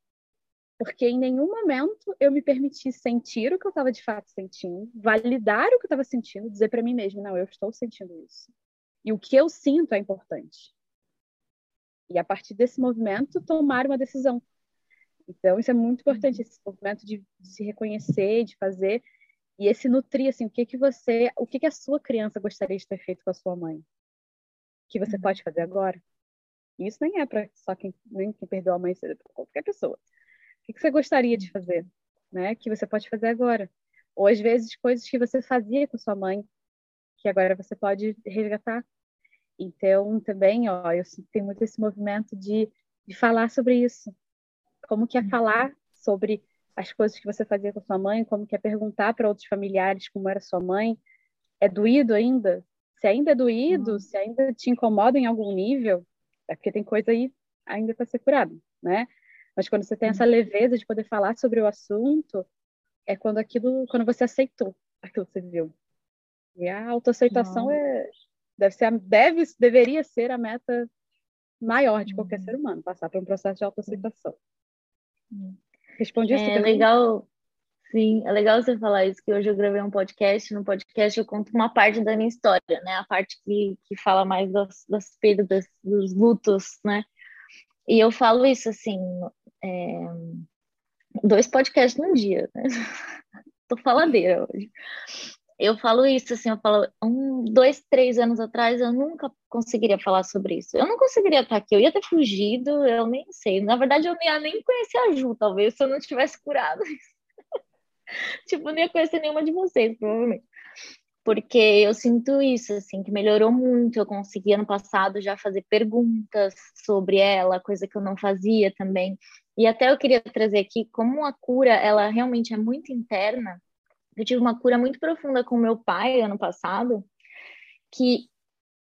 [SPEAKER 2] Porque em nenhum momento eu me permiti sentir o que eu estava de fato sentindo, validar o que eu estava sentindo, dizer para mim mesma, não, eu estou sentindo isso. E o que eu sinto é importante. E a partir desse movimento, tomar uma decisão. Então, isso é muito importante, esse movimento de se reconhecer, de fazer e esse nutrir, assim, o que que você, o que que a sua criança gostaria de ter feito com a sua mãe? Que você pode fazer agora? E isso nem é para só quem, nem quem perdeu a mãe, é para qualquer pessoa. O que, que você gostaria de fazer, né? Que você pode fazer agora? Ou às vezes coisas que você fazia com sua mãe, que agora você pode resgatar. Então, também, ó, eu tenho muito esse movimento de, de falar sobre isso. Como que é falar sobre as coisas que você fazia com sua mãe, como que é perguntar para outros familiares como era sua mãe. É doído ainda? Se ainda é doído, uhum. se ainda te incomoda em algum nível, é porque tem coisa aí ainda para ser curada, né? Mas quando você tem essa uhum. leveza de poder falar sobre o assunto, é quando aquilo, quando você aceitou aquilo que você viveu. E a autoaceitação é deve ser deve deveria ser a meta maior de qualquer uhum. ser humano, passar por um processo de autoaceitação.
[SPEAKER 3] Uhum. Respondi isso É legal, sim, é legal você falar isso, que hoje eu gravei um podcast, no podcast eu conto uma parte da minha história, né, a parte que, que fala mais das, das perdas, dos lutos, né, e eu falo isso, assim, é, dois podcasts num dia, né, tô faladeira hoje eu falo isso, assim, eu falo, um, dois, três anos atrás eu nunca conseguiria falar sobre isso. Eu não conseguiria estar aqui, eu ia ter fugido, eu nem sei. Na verdade, eu nem ia nem conhecer a Ju, talvez, se eu não tivesse curado. tipo, não ia conhecer nenhuma de vocês, provavelmente. Porque eu sinto isso, assim, que melhorou muito. Eu consegui, ano passado, já fazer perguntas sobre ela, coisa que eu não fazia também. E até eu queria trazer aqui como a cura, ela realmente é muito interna, eu tive uma cura muito profunda com meu pai ano passado, que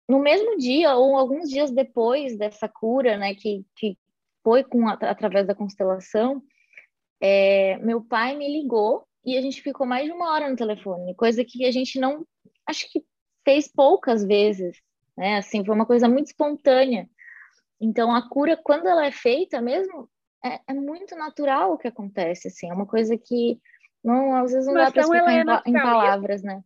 [SPEAKER 3] no mesmo dia ou alguns dias depois dessa cura, né, que, que foi com através da constelação, é, meu pai me ligou e a gente ficou mais de uma hora no telefone, coisa que a gente não, acho que fez poucas vezes, né? Assim, foi uma coisa muito espontânea. Então, a cura, quando ela é feita mesmo, é, é muito natural o que acontece, assim, é uma coisa que não, às vezes não dá para explicar em, é em, palavras, né?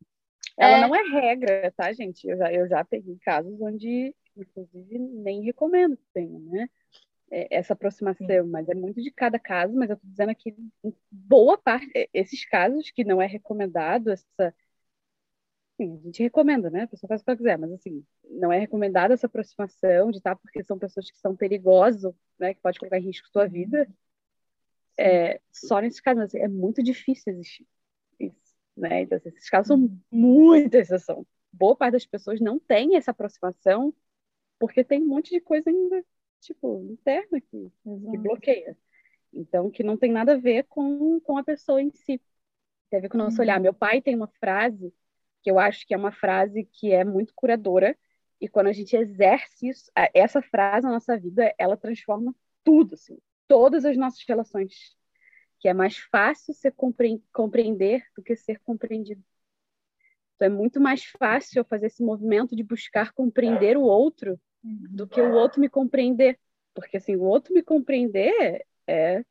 [SPEAKER 2] Ela é... não é regra, tá, gente? Eu já, eu já peguei casos onde, inclusive, nem recomendo que tenha, né? É, essa aproximação, Sim. mas é muito de cada caso, mas eu tô dizendo aqui, boa parte, esses casos que não é recomendado, essa. Sim, a gente recomenda, né? A pessoa faz o que ela quiser, mas assim, não é recomendada essa aproximação de tá, porque são pessoas que são perigosas, né? Que pode colocar em risco sua vida. É, só nesses casos, assim, é muito difícil existir isso, né? Então, assim, esses casos são uhum. muita exceção. Boa parte das pessoas não tem essa aproximação porque tem um monte de coisa ainda tipo, interna que, que bloqueia. Então, que não tem nada a ver com, com a pessoa em si. Tem a ver com o nosso olhar. Uhum. Meu pai tem uma frase que eu acho que é uma frase que é muito curadora, e quando a gente exerce isso, essa frase na nossa vida, ela transforma tudo, assim, todas as nossas relações. Que é mais fácil ser compreender do que ser compreendido. Então, é muito mais fácil eu fazer esse movimento de buscar compreender o outro do que o outro me compreender. Porque, assim, o outro me compreender é,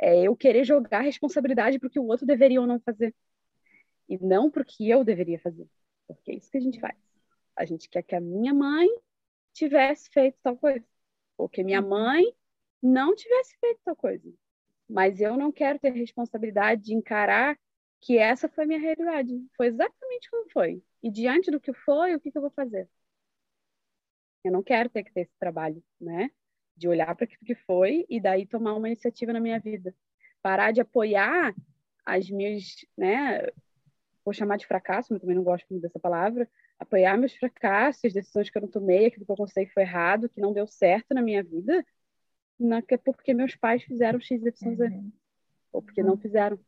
[SPEAKER 2] é eu querer jogar a responsabilidade para o que o outro deveria ou não fazer. E não para o que eu deveria fazer. Porque é isso que a gente faz. A gente quer que a minha mãe tivesse feito tal coisa. Ou que minha mãe não tivesse feito tal coisa. Mas eu não quero ter responsabilidade de encarar que essa foi a minha realidade. Foi exatamente como foi. E diante do que foi, o que, que eu vou fazer? Eu não quero ter que ter esse trabalho, né? De olhar para aquilo que foi e daí tomar uma iniciativa na minha vida. Parar de apoiar as minhas, né? Vou chamar de fracasso, mas também não gosto muito dessa palavra. Apoiar meus fracassos, as decisões que eu não tomei, aquilo que eu considerei que foi errado, que não deu certo na minha vida, é porque meus pais fizeram X, Y, Z. Uhum. Ou porque não fizeram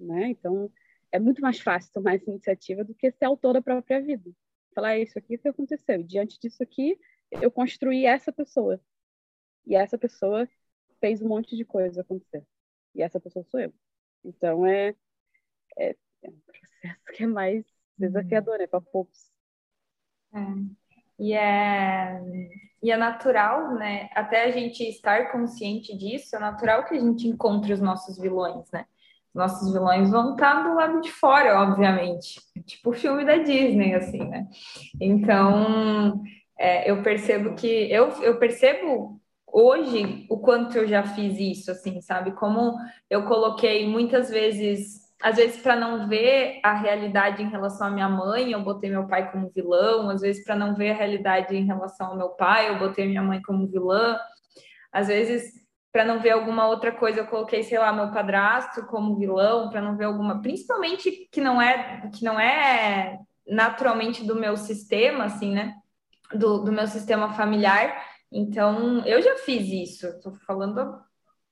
[SPEAKER 2] né? Então, é muito mais fácil tomar essa iniciativa do que ser autor da própria vida. Falar, é isso aqui que aconteceu. Diante disso aqui, eu construí essa pessoa. E essa pessoa fez um monte de coisa acontecer. E essa pessoa sou eu. Então, é, é, é um processo que é mais desafiador, né? Para poucos.
[SPEAKER 1] É. E é, e é natural, né? Até a gente estar consciente disso, é natural que a gente encontre os nossos vilões, né? nossos vilões vão estar do lado de fora, obviamente. Tipo o filme da Disney, assim, né? Então, é, eu percebo que... Eu, eu percebo hoje o quanto eu já fiz isso, assim, sabe? Como eu coloquei muitas vezes... Às vezes, para não ver a realidade em relação à minha mãe, eu botei meu pai como vilão. Às vezes, para não ver a realidade em relação ao meu pai, eu botei minha mãe como vilã. Às vezes, para não ver alguma outra coisa, eu coloquei, sei lá, meu padrasto como vilão, para não ver alguma, principalmente que não é que não é naturalmente do meu sistema, assim, né? Do, do meu sistema familiar. Então, eu já fiz isso. Estou falando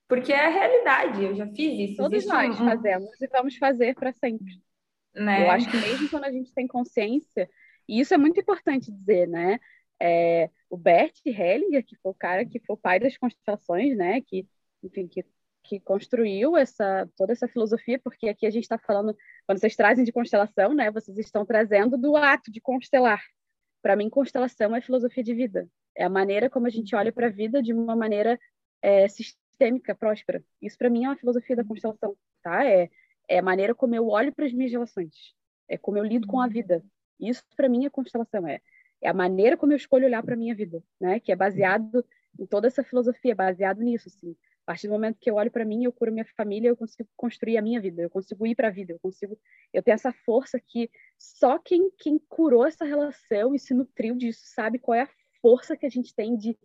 [SPEAKER 1] porque é a realidade. Eu já fiz isso.
[SPEAKER 2] Todos Existe nós um... fazemos e vamos fazer para sempre. Né? Eu acho que mesmo quando a gente tem consciência, e isso é muito importante dizer, né? É, o Bert Hellinger, que foi o cara que foi o pai das constelações, né? Que, enfim, que, que construiu essa toda essa filosofia, porque aqui a gente está falando, quando vocês trazem de constelação, né? Vocês estão trazendo do ato de constelar. Para mim, constelação é filosofia de vida. É a maneira como a gente olha para a vida de uma maneira é, sistêmica, próspera. Isso para mim é uma filosofia da constelação, tá? É, é a maneira como eu olho para as minhas relações. É como eu lido com a vida. Isso para mim é constelação. É é a maneira como eu escolho olhar para a minha vida, né? Que é baseado em toda essa filosofia, baseado nisso, assim. A partir do momento que eu olho para mim, eu curo minha família, eu consigo construir a minha vida, eu consigo ir para a vida, eu consigo, eu tenho essa força que só quem, quem curou essa relação e se nutriu disso sabe qual é a força que a gente tem de,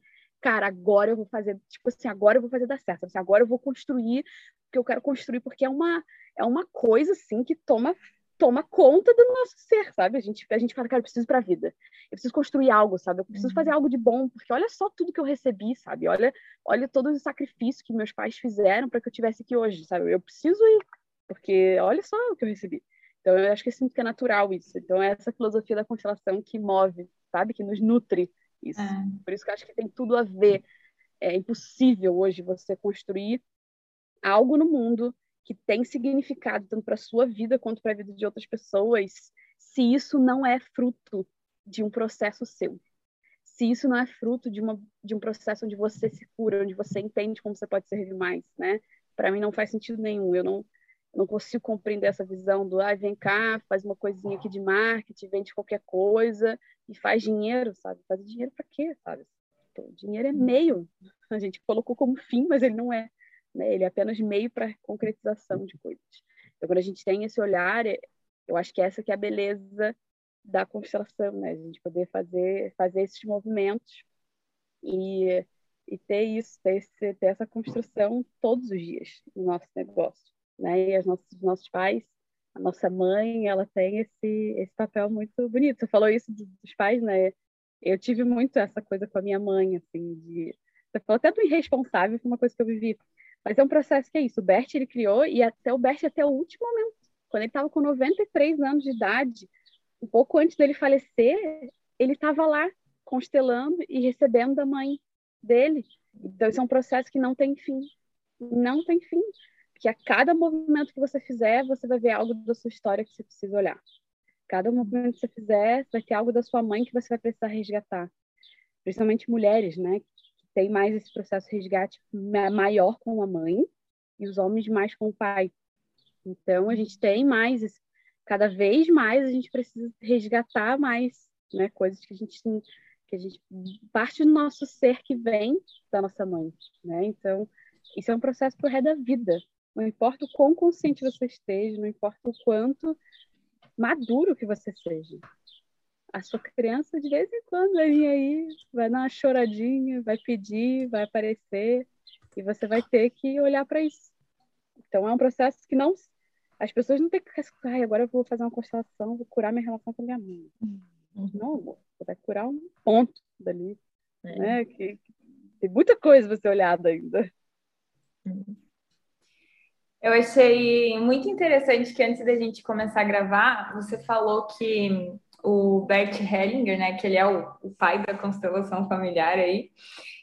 [SPEAKER 2] cara, agora eu vou fazer, tipo assim, agora eu vou fazer dar certo, assim, agora eu vou construir o que eu quero construir, porque é uma é uma coisa assim que toma toma conta do nosso ser, sabe? A gente, a gente fala, cara, eu preciso para a vida. Eu preciso construir algo, sabe? Eu preciso fazer uhum. algo de bom, porque olha só tudo que eu recebi, sabe? Olha, olha todos os sacrifícios que meus pais fizeram para que eu tivesse aqui hoje, sabe? Eu preciso ir, porque olha só o que eu recebi. Então, eu acho que sinto que é natural isso. Então, é essa filosofia da constelação que move, sabe? Que nos nutre isso. É. Por isso que eu acho que tem tudo a ver. É impossível hoje você construir algo no mundo que tem significado tanto para a sua vida quanto para a vida de outras pessoas, se isso não é fruto de um processo seu. Se isso não é fruto de, uma, de um processo onde você se cura, onde você entende como você pode servir mais, né? Para mim não faz sentido nenhum. Eu não, não consigo compreender essa visão do, ah, vem cá, faz uma coisinha aqui de marketing, vende qualquer coisa e faz dinheiro, sabe? Faz dinheiro para quê, sabe? Então, dinheiro é meio. A gente colocou como fim, mas ele não é né? Ele é apenas meio para concretização de coisas. Então, quando a gente tem esse olhar, é, eu acho que essa que é a beleza da constelação, né? A gente poder fazer, fazer esses movimentos e, e ter isso, ter, esse, ter essa construção todos os dias no nosso negócio, né? E os nossos pais, a nossa mãe, ela tem esse, esse papel muito bonito. Você falou isso dos pais, né? Eu tive muito essa coisa com a minha mãe, assim, de Você falou até do irresponsável, foi uma coisa que eu vivi. Mas é um processo que é isso. O Bert, ele criou, e até o Bert, até o último momento, quando ele estava com 93 anos de idade, um pouco antes dele falecer, ele estava lá, constelando e recebendo da mãe dele. Então, isso é um processo que não tem fim. Não tem fim. Porque a cada movimento que você fizer, você vai ver algo da sua história que você precisa olhar. Cada movimento que você fizer, vai ter algo da sua mãe que você vai precisar resgatar. Principalmente mulheres, né? Que tem mais esse processo de resgate maior com a mãe e os homens mais com o pai. Então, a gente tem mais, cada vez mais a gente precisa resgatar mais, né? Coisas que a gente que a gente parte do nosso ser que vem da nossa mãe, né? Então, isso é um processo pro resto da vida. Não importa o quão consciente você esteja, não importa o quanto maduro que você seja. A sua criança, de vez em quando, vai vir aí, vai dar uma choradinha, vai pedir, vai aparecer, e você vai ter que olhar para isso. Então, é um processo que não. As pessoas não têm que. Ai, agora eu vou fazer uma constelação, vou curar minha relação com minha mãe. Uhum. Não, amor. Você vai curar um ponto dali. É. Né? Que, que, tem muita coisa você olhada ainda.
[SPEAKER 1] Uhum. Eu achei muito interessante que antes da gente começar a gravar, você falou que o Bert Hellinger, né, que ele é o, o pai da constelação familiar aí,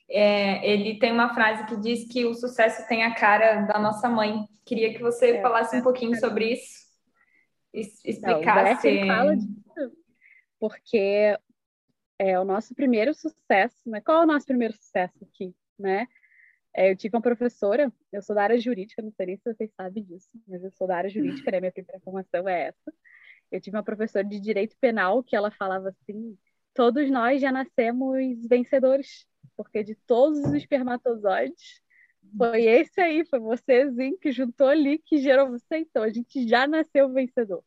[SPEAKER 1] é, ele tem uma frase que diz que o sucesso tem a cara da nossa mãe. Queria que você é, falasse um pouquinho sobre isso, explicasse.
[SPEAKER 2] Não, o fala disso porque é o nosso primeiro sucesso, né? Qual é o nosso primeiro sucesso aqui, né? É, eu tive uma professora, eu sou da área jurídica, não sei se vocês sabem disso, mas eu sou da área jurídica, né? Minha primeira formação é essa. Eu tive uma professora de direito penal que ela falava assim: todos nós já nascemos vencedores, porque de todos os espermatozoides, foi esse aí, foi vocêzinho que juntou ali, que gerou você, então a gente já nasceu vencedor.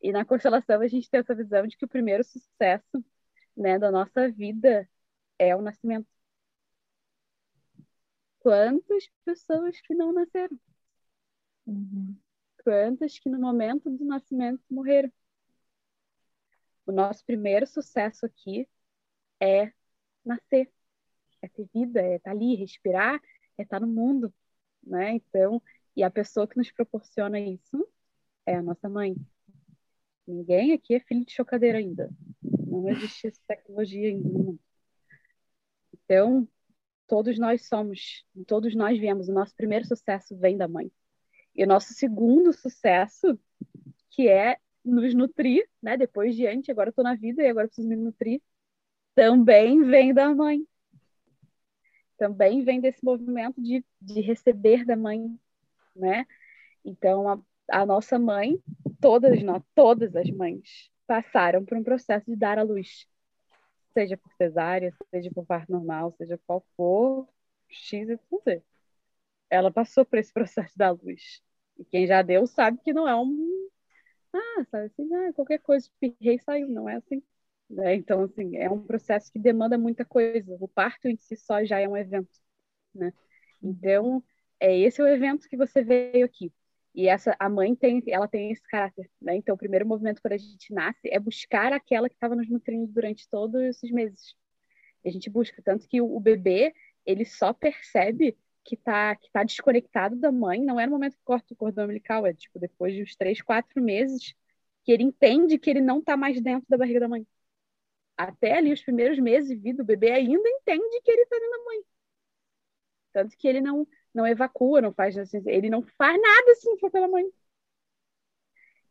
[SPEAKER 2] E na constelação a gente tem essa visão de que o primeiro sucesso né, da nossa vida é o nascimento quantas pessoas que não nasceram? Uhum. Quantas que no momento do nascimento morreram? O nosso primeiro sucesso aqui é nascer, é ter vida, é estar ali, respirar, é estar no mundo, né? Então, e a pessoa que nos proporciona isso é a nossa mãe. Ninguém aqui é filho de chocadeira ainda. Não existe essa tecnologia ainda no mundo. Então, todos nós somos, todos nós viemos, o nosso primeiro sucesso vem da mãe. E o nosso segundo sucesso, que é nos nutrir, né? Depois diante, agora tô na vida e agora preciso me nutrir, também vem da mãe. Também vem desse movimento de, de receber da mãe, né? Então, a, a nossa mãe, todas nós, todas as mães passaram por um processo de dar à luz seja por cesárea, seja por parto normal, seja qual for, X e Z. Ela passou por esse processo da luz. E quem já deu sabe que não é um. Ah, sabe assim, ah, qualquer coisa, pirrei saiu, não é assim. Né? Então, assim, é um processo que demanda muita coisa. O parto em si só já é um evento, né? Então, é esse o evento que você veio aqui. E essa a mãe tem, ela tem esse caráter, né? Então, o primeiro movimento quando a gente nasce é buscar aquela que estava nos nutrindo durante todos esses meses. E a gente busca tanto que o, o bebê ele só percebe que está que tá desconectado da mãe, não é no momento que corta o cordão umbilical, é tipo depois de uns três, quatro meses que ele entende que ele não está mais dentro da barriga da mãe. Até ali os primeiros meses de vida, o bebê ainda entende que ele está dentro da mãe. Tanto que ele não não evacua, não faz ele não faz nada assim pela mãe.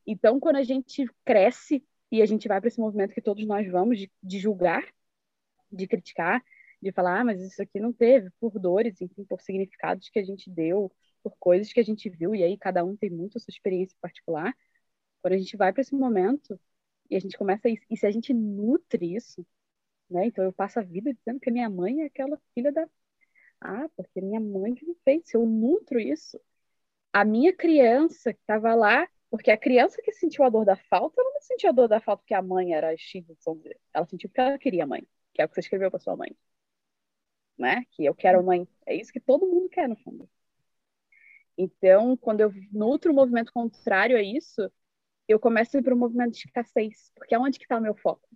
[SPEAKER 2] Então, quando a gente cresce e a gente vai para esse movimento que todos nós vamos de, de, julgar, de criticar, de falar, ah, mas isso aqui não teve, por dores, enfim, por significados que a gente deu, por coisas que a gente viu, e aí cada um tem muito a sua experiência particular. Quando a gente vai para esse momento e a gente começa a, e se a gente nutre isso, né? Então eu passo a vida dizendo que a minha mãe é aquela filha da ah, porque minha mãe me fez, eu nutro isso, a minha criança que estava lá, porque a criança que sentiu a dor da falta, ela não sentiu a dor da falta porque a mãe era X, ela sentiu porque ela queria a mãe, que é o que você escreveu para sua mãe. Né? Que eu quero mãe. É isso que todo mundo quer, no fundo. Então, quando eu nutro o movimento contrário a isso, eu começo a ir para o movimento de escassez, porque é onde que está o meu foco?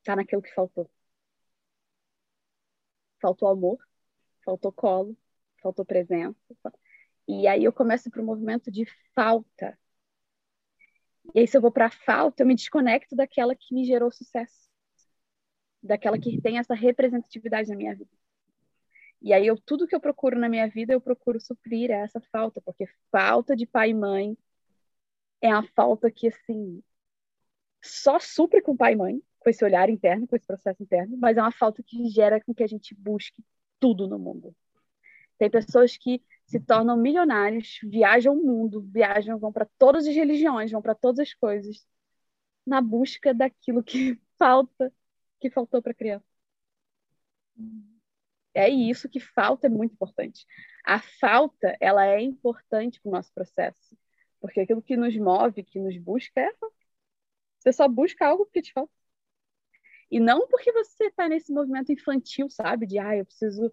[SPEAKER 2] Está naquilo que faltou. faltou amor, faltou colo, faltou presença. E aí eu começo para o movimento de falta. E aí, se eu vou para a falta, eu me desconecto daquela que me gerou sucesso, daquela que tem essa representatividade na minha vida. E aí, eu, tudo que eu procuro na minha vida, eu procuro suprir essa falta, porque falta de pai e mãe é a falta que, assim, só supre com pai e mãe, com esse olhar interno, com esse processo interno, mas é uma falta que gera com que a gente busque tudo no mundo. Tem pessoas que se tornam milionários, viajam o mundo, viajam, vão para todas as religiões, vão para todas as coisas, na busca daquilo que falta, que faltou para a criança. É isso que falta é muito importante. A falta, ela é importante para o nosso processo, porque aquilo que nos move, que nos busca é você só busca algo que te falta. E não porque você está nesse movimento infantil, sabe? De, ah, eu preciso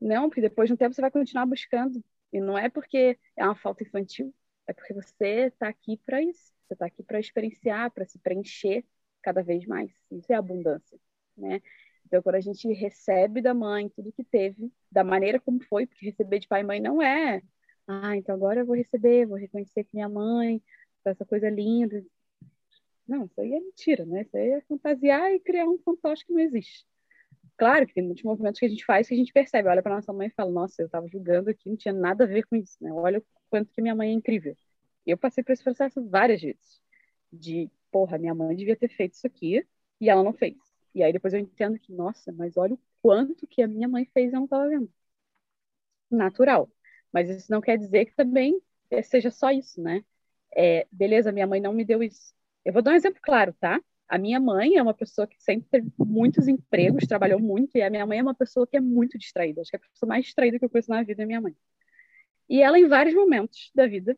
[SPEAKER 2] não, porque depois de um tempo você vai continuar buscando. E não é porque é uma falta infantil, é porque você está aqui para isso. Você está aqui para experienciar, para se preencher cada vez mais. Isso é abundância, né? Então, quando a gente recebe da mãe tudo que teve, da maneira como foi, porque receber de pai e mãe não é, ah, então agora eu vou receber, vou reconhecer que minha mãe, essa coisa linda. Não, isso aí é mentira, né? Isso aí é fantasiar e criar um fantoche que não existe. Claro que tem muitos movimentos que a gente faz que a gente percebe, olha para nossa mãe e fala, nossa, eu estava julgando aqui, não tinha nada a ver com isso, né? Olha o quanto que minha mãe é incrível. Eu passei por esse processo várias vezes, de, porra, minha mãe devia ter feito isso aqui e ela não fez. E aí depois eu entendo que, nossa, mas olha o quanto que a minha mãe fez e eu não estava vendo. Natural. Mas isso não quer dizer que também seja só isso, né? É, beleza, minha mãe não me deu isso. Eu vou dar um exemplo claro, tá? A minha mãe é uma pessoa que sempre teve muitos empregos, trabalhou muito, e a minha mãe é uma pessoa que é muito distraída. Acho que a pessoa mais distraída que eu conheço na vida é minha mãe. E ela, em vários momentos da vida,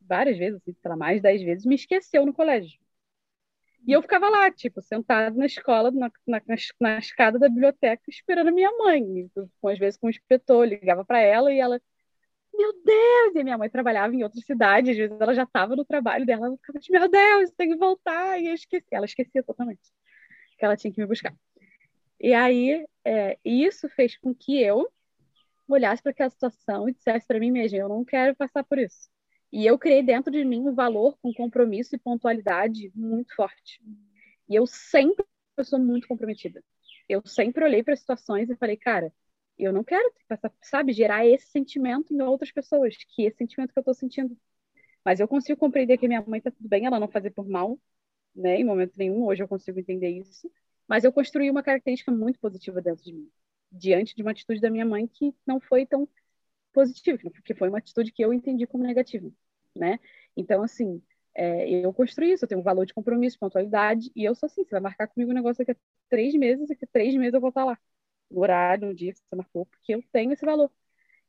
[SPEAKER 2] várias vezes, assim, sei lá, mais de dez vezes, me esqueceu no colégio. E eu ficava lá, tipo, sentada na escola, na, na, na escada da biblioteca, esperando a minha mãe. Com, às vezes com o inspetor, ligava para ela e ela meu Deus! E minha mãe trabalhava em outra cidade, às vezes ela já estava no trabalho dela, ela ficava, meu Deus, tem que voltar, e eu esqueci. Ela esquecia totalmente que ela tinha que me buscar. E aí, é, isso fez com que eu olhasse para aquela situação e dissesse para mim mesma, eu não quero passar por isso. E eu criei dentro de mim um valor com compromisso e pontualidade muito forte. E eu sempre eu sou muito comprometida. Eu sempre olhei para situações e falei, cara, eu não quero, sabe, gerar esse sentimento em outras pessoas, que esse sentimento que eu estou sentindo. Mas eu consigo compreender que minha mãe está tudo bem, ela não fazer por mal, né, em momento nenhum, hoje eu consigo entender isso. Mas eu construí uma característica muito positiva dentro de mim, diante de uma atitude da minha mãe que não foi tão positiva, porque foi uma atitude que eu entendi como negativa, né? Então, assim, é, eu construí isso, eu tenho um valor de compromisso, pontualidade, e eu sou assim, você vai marcar comigo um negócio daqui a três meses, daqui a três meses eu vou estar lá no horário, no dia que você marcou, porque eu tenho esse valor.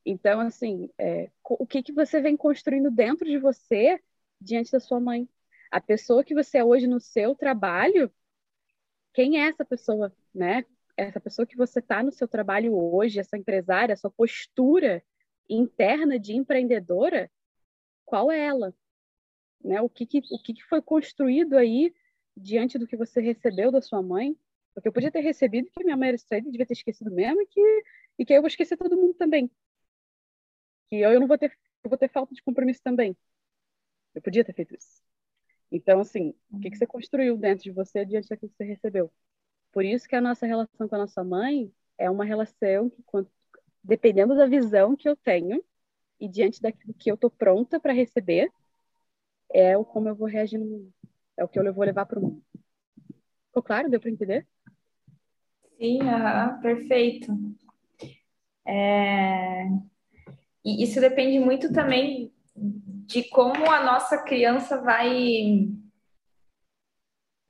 [SPEAKER 2] Então, assim, é, o que, que você vem construindo dentro de você diante da sua mãe? A pessoa que você é hoje no seu trabalho, quem é essa pessoa, né? Essa pessoa que você está no seu trabalho hoje, essa empresária, essa postura interna de empreendedora, qual é ela? Né? O, que, que, o que, que foi construído aí diante do que você recebeu da sua mãe? Porque eu podia ter recebido que minha mãe era estranha, devia ter esquecido mesmo, e que, e que eu vou esquecer todo mundo também. Que eu, eu não vou ter, eu vou ter falta de compromisso também. Eu podia ter feito isso. Então, assim, o que, que você construiu dentro de você diante daquilo que você recebeu? Por isso que a nossa relação com a nossa mãe é uma relação que, dependendo da visão que eu tenho e diante daquilo que eu estou pronta para receber, é o como eu vou reagir no mundo. É o que eu vou levar para o mundo. Ficou claro? Deu para entender?
[SPEAKER 1] Sim, perfeito. É... E isso depende muito também de como a nossa criança vai.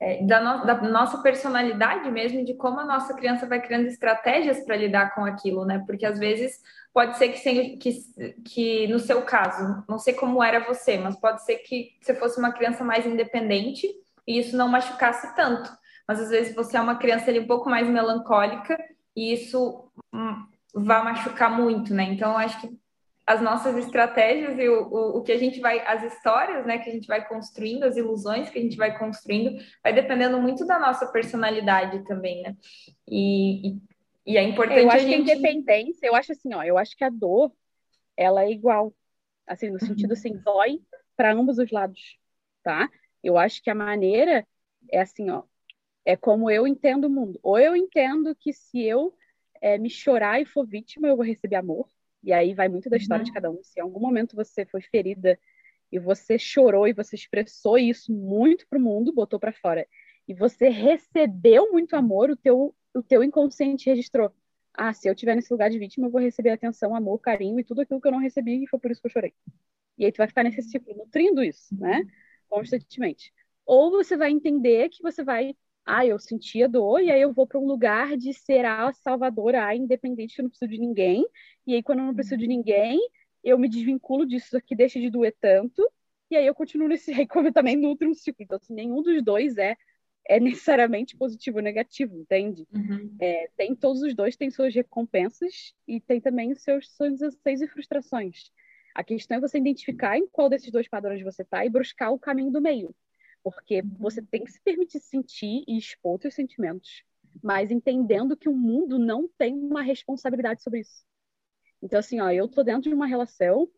[SPEAKER 1] É, da, no, da, nossa personalidade mesmo, de como a nossa criança vai criando estratégias para lidar com aquilo, né? Porque às vezes pode ser que, que, que, no seu caso, não sei como era você, mas pode ser que você fosse uma criança mais independente e isso não machucasse tanto mas às vezes você é uma criança ali um pouco mais melancólica e isso hum, vai machucar muito, né? Então, eu acho que as nossas estratégias e o, o, o, que a gente vai, as histórias, né, que a gente vai construindo, as ilusões que a gente vai construindo, vai dependendo muito da nossa personalidade também, né? E, e, E é importante
[SPEAKER 2] eu acho
[SPEAKER 1] a gente...
[SPEAKER 2] que a independência, eu acho assim, ó, eu acho que a dor, ela é igual, assim, no sentido assim, dói para ambos os lados, tá? Eu acho que a maneira é assim, ó, é como eu entendo o mundo. Ou eu entendo que se eu é, me chorar e for vítima, eu vou receber amor. E aí vai muito da história uhum. de cada um. Se em algum momento você foi ferida e você chorou e você expressou isso muito para o mundo, botou para fora, e você recebeu muito amor, o teu, o teu inconsciente registrou. Ah, se eu estiver nesse lugar de vítima, eu vou receber atenção, amor, carinho e tudo aquilo que eu não recebi e foi por isso que eu chorei. E aí tu vai ficar nesse ciclo, nutrindo isso, né? Constantemente. Ou você vai entender que você vai ah, eu sentia dor, e aí eu vou para um lugar de ser a salvadora, a independente, que eu não preciso de ninguém, e aí quando eu não preciso de ninguém, eu me desvinculo disso aqui, deixa de doer tanto, e aí eu continuo nesse, aí como eu também nutro um ciclo, então assim, nenhum dos dois é é necessariamente positivo ou negativo, entende? Uhum. É, tem todos os dois, tem suas recompensas e tem também os seus sonhos, anseios e frustrações. A questão é você identificar em qual desses dois padrões você está e buscar o caminho do meio. Porque você tem que se permitir sentir e expor seus sentimentos, mas entendendo que o mundo não tem uma responsabilidade sobre isso. Então, assim, ó, eu tô dentro de uma relação,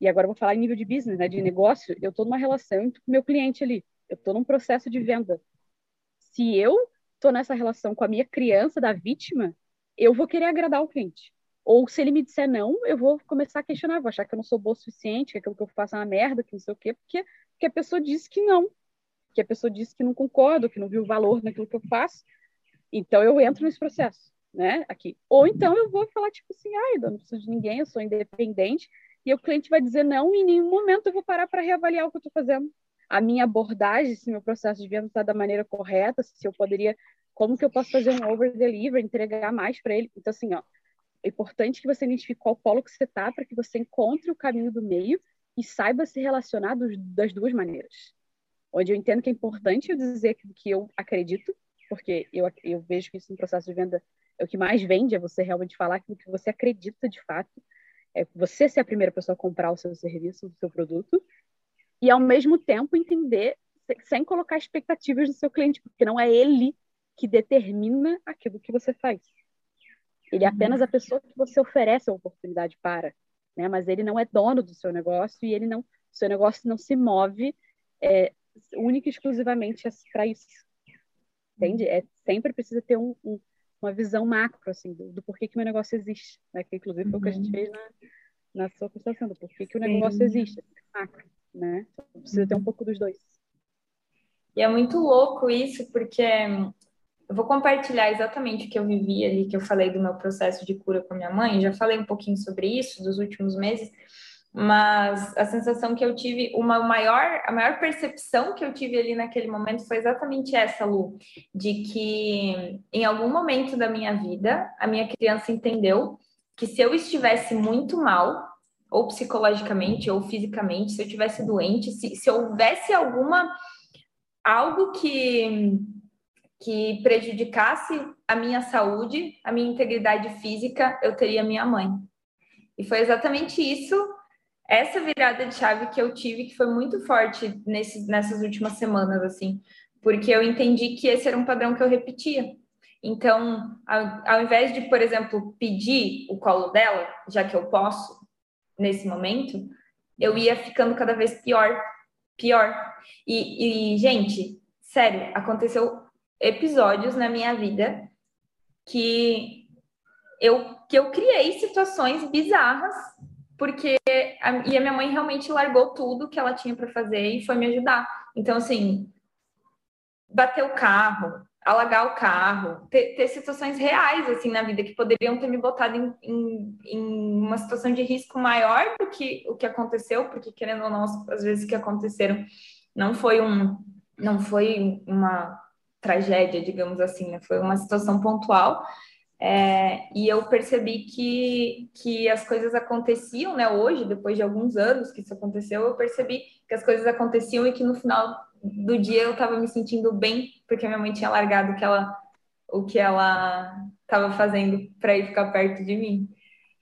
[SPEAKER 2] e agora eu vou falar em nível de business, né, de negócio, eu tô numa relação com meu cliente ali, eu tô num processo de venda. Se eu tô nessa relação com a minha criança da vítima, eu vou querer agradar o cliente. Ou se ele me disser não, eu vou começar a questionar, vou achar que eu não sou boa o suficiente, que aquilo que eu faço é uma merda, que não sei o quê, porque, porque a pessoa disse que não que a pessoa disse que não concorda, que não viu valor naquilo que eu faço. Então eu entro nesse processo, né? Aqui. Ou então eu vou falar tipo assim, ai, eu não preciso de ninguém, eu sou independente, e o cliente vai dizer não, e em nenhum momento eu vou parar para reavaliar o que eu estou fazendo. A minha abordagem, se meu processo de venda está da maneira correta, se eu poderia, como que eu posso fazer um over deliver, entregar mais para ele. Então assim, ó, é importante que você identifique qual polo que você está para que você encontre o caminho do meio e saiba se relacionar dos, das duas maneiras onde eu entendo que é importante eu dizer aquilo que eu acredito, porque eu, eu vejo que isso no processo de venda é o que mais vende, é você realmente falar aquilo que você acredita de fato, é você ser a primeira pessoa a comprar o seu serviço, o seu produto, e ao mesmo tempo entender, sem colocar expectativas no seu cliente, porque não é ele que determina aquilo que você faz. Ele é apenas a pessoa que você oferece a oportunidade para, né? Mas ele não é dono do seu negócio e ele não, o seu negócio não se move é, única e exclusivamente para isso. Entende? É, sempre precisa ter um, um, uma visão macro, assim, do, do, porquê que o meu negócio existe. Né? Que, inclusive, foi o que a gente uhum. fez na, na sua apresentação, do porquê que o negócio Sim. existe. Macro, né? Então, precisa ter um pouco dos dois.
[SPEAKER 1] E é muito louco isso, porque eu vou compartilhar exatamente o que eu vivi ali, que eu falei do meu processo de cura com a minha mãe. Já falei um pouquinho sobre isso dos últimos meses mas a sensação que eu tive, uma maior, a maior percepção que eu tive ali naquele momento foi exatamente essa, Lu, de que em algum momento da minha vida, a minha criança entendeu que se eu estivesse muito mal, ou psicologicamente, ou fisicamente, se eu estivesse doente, se, se houvesse alguma algo que que prejudicasse a minha saúde, a minha integridade física, eu teria minha mãe. E foi exatamente isso essa virada de chave que eu tive, que foi muito forte nesse, nessas últimas semanas, assim, porque eu entendi que esse era um padrão que eu repetia. Então, ao, ao invés de, por exemplo, pedir o colo dela, já que eu posso, nesse momento, eu ia ficando cada vez pior, pior. E, e gente, sério, aconteceu episódios na minha vida que eu, que eu criei situações bizarras porque a, e a minha mãe realmente largou tudo que ela tinha para fazer e foi me ajudar. Então, assim, bater o carro, alagar o carro, ter, ter, situações reais assim na vida que poderiam ter me botado em, em, em, uma situação de risco maior do que o que aconteceu, porque querendo ou não, às vezes que aconteceram não foi um não foi uma tragédia, digamos assim, né? Foi uma situação pontual é, e eu percebi que, que as coisas aconteciam, né? Hoje, depois de alguns anos que isso aconteceu, eu percebi que as coisas aconteciam e que no final do dia eu estava me sentindo bem, porque minha mãe tinha largado que ela, o que ela estava fazendo para ir ficar perto de mim.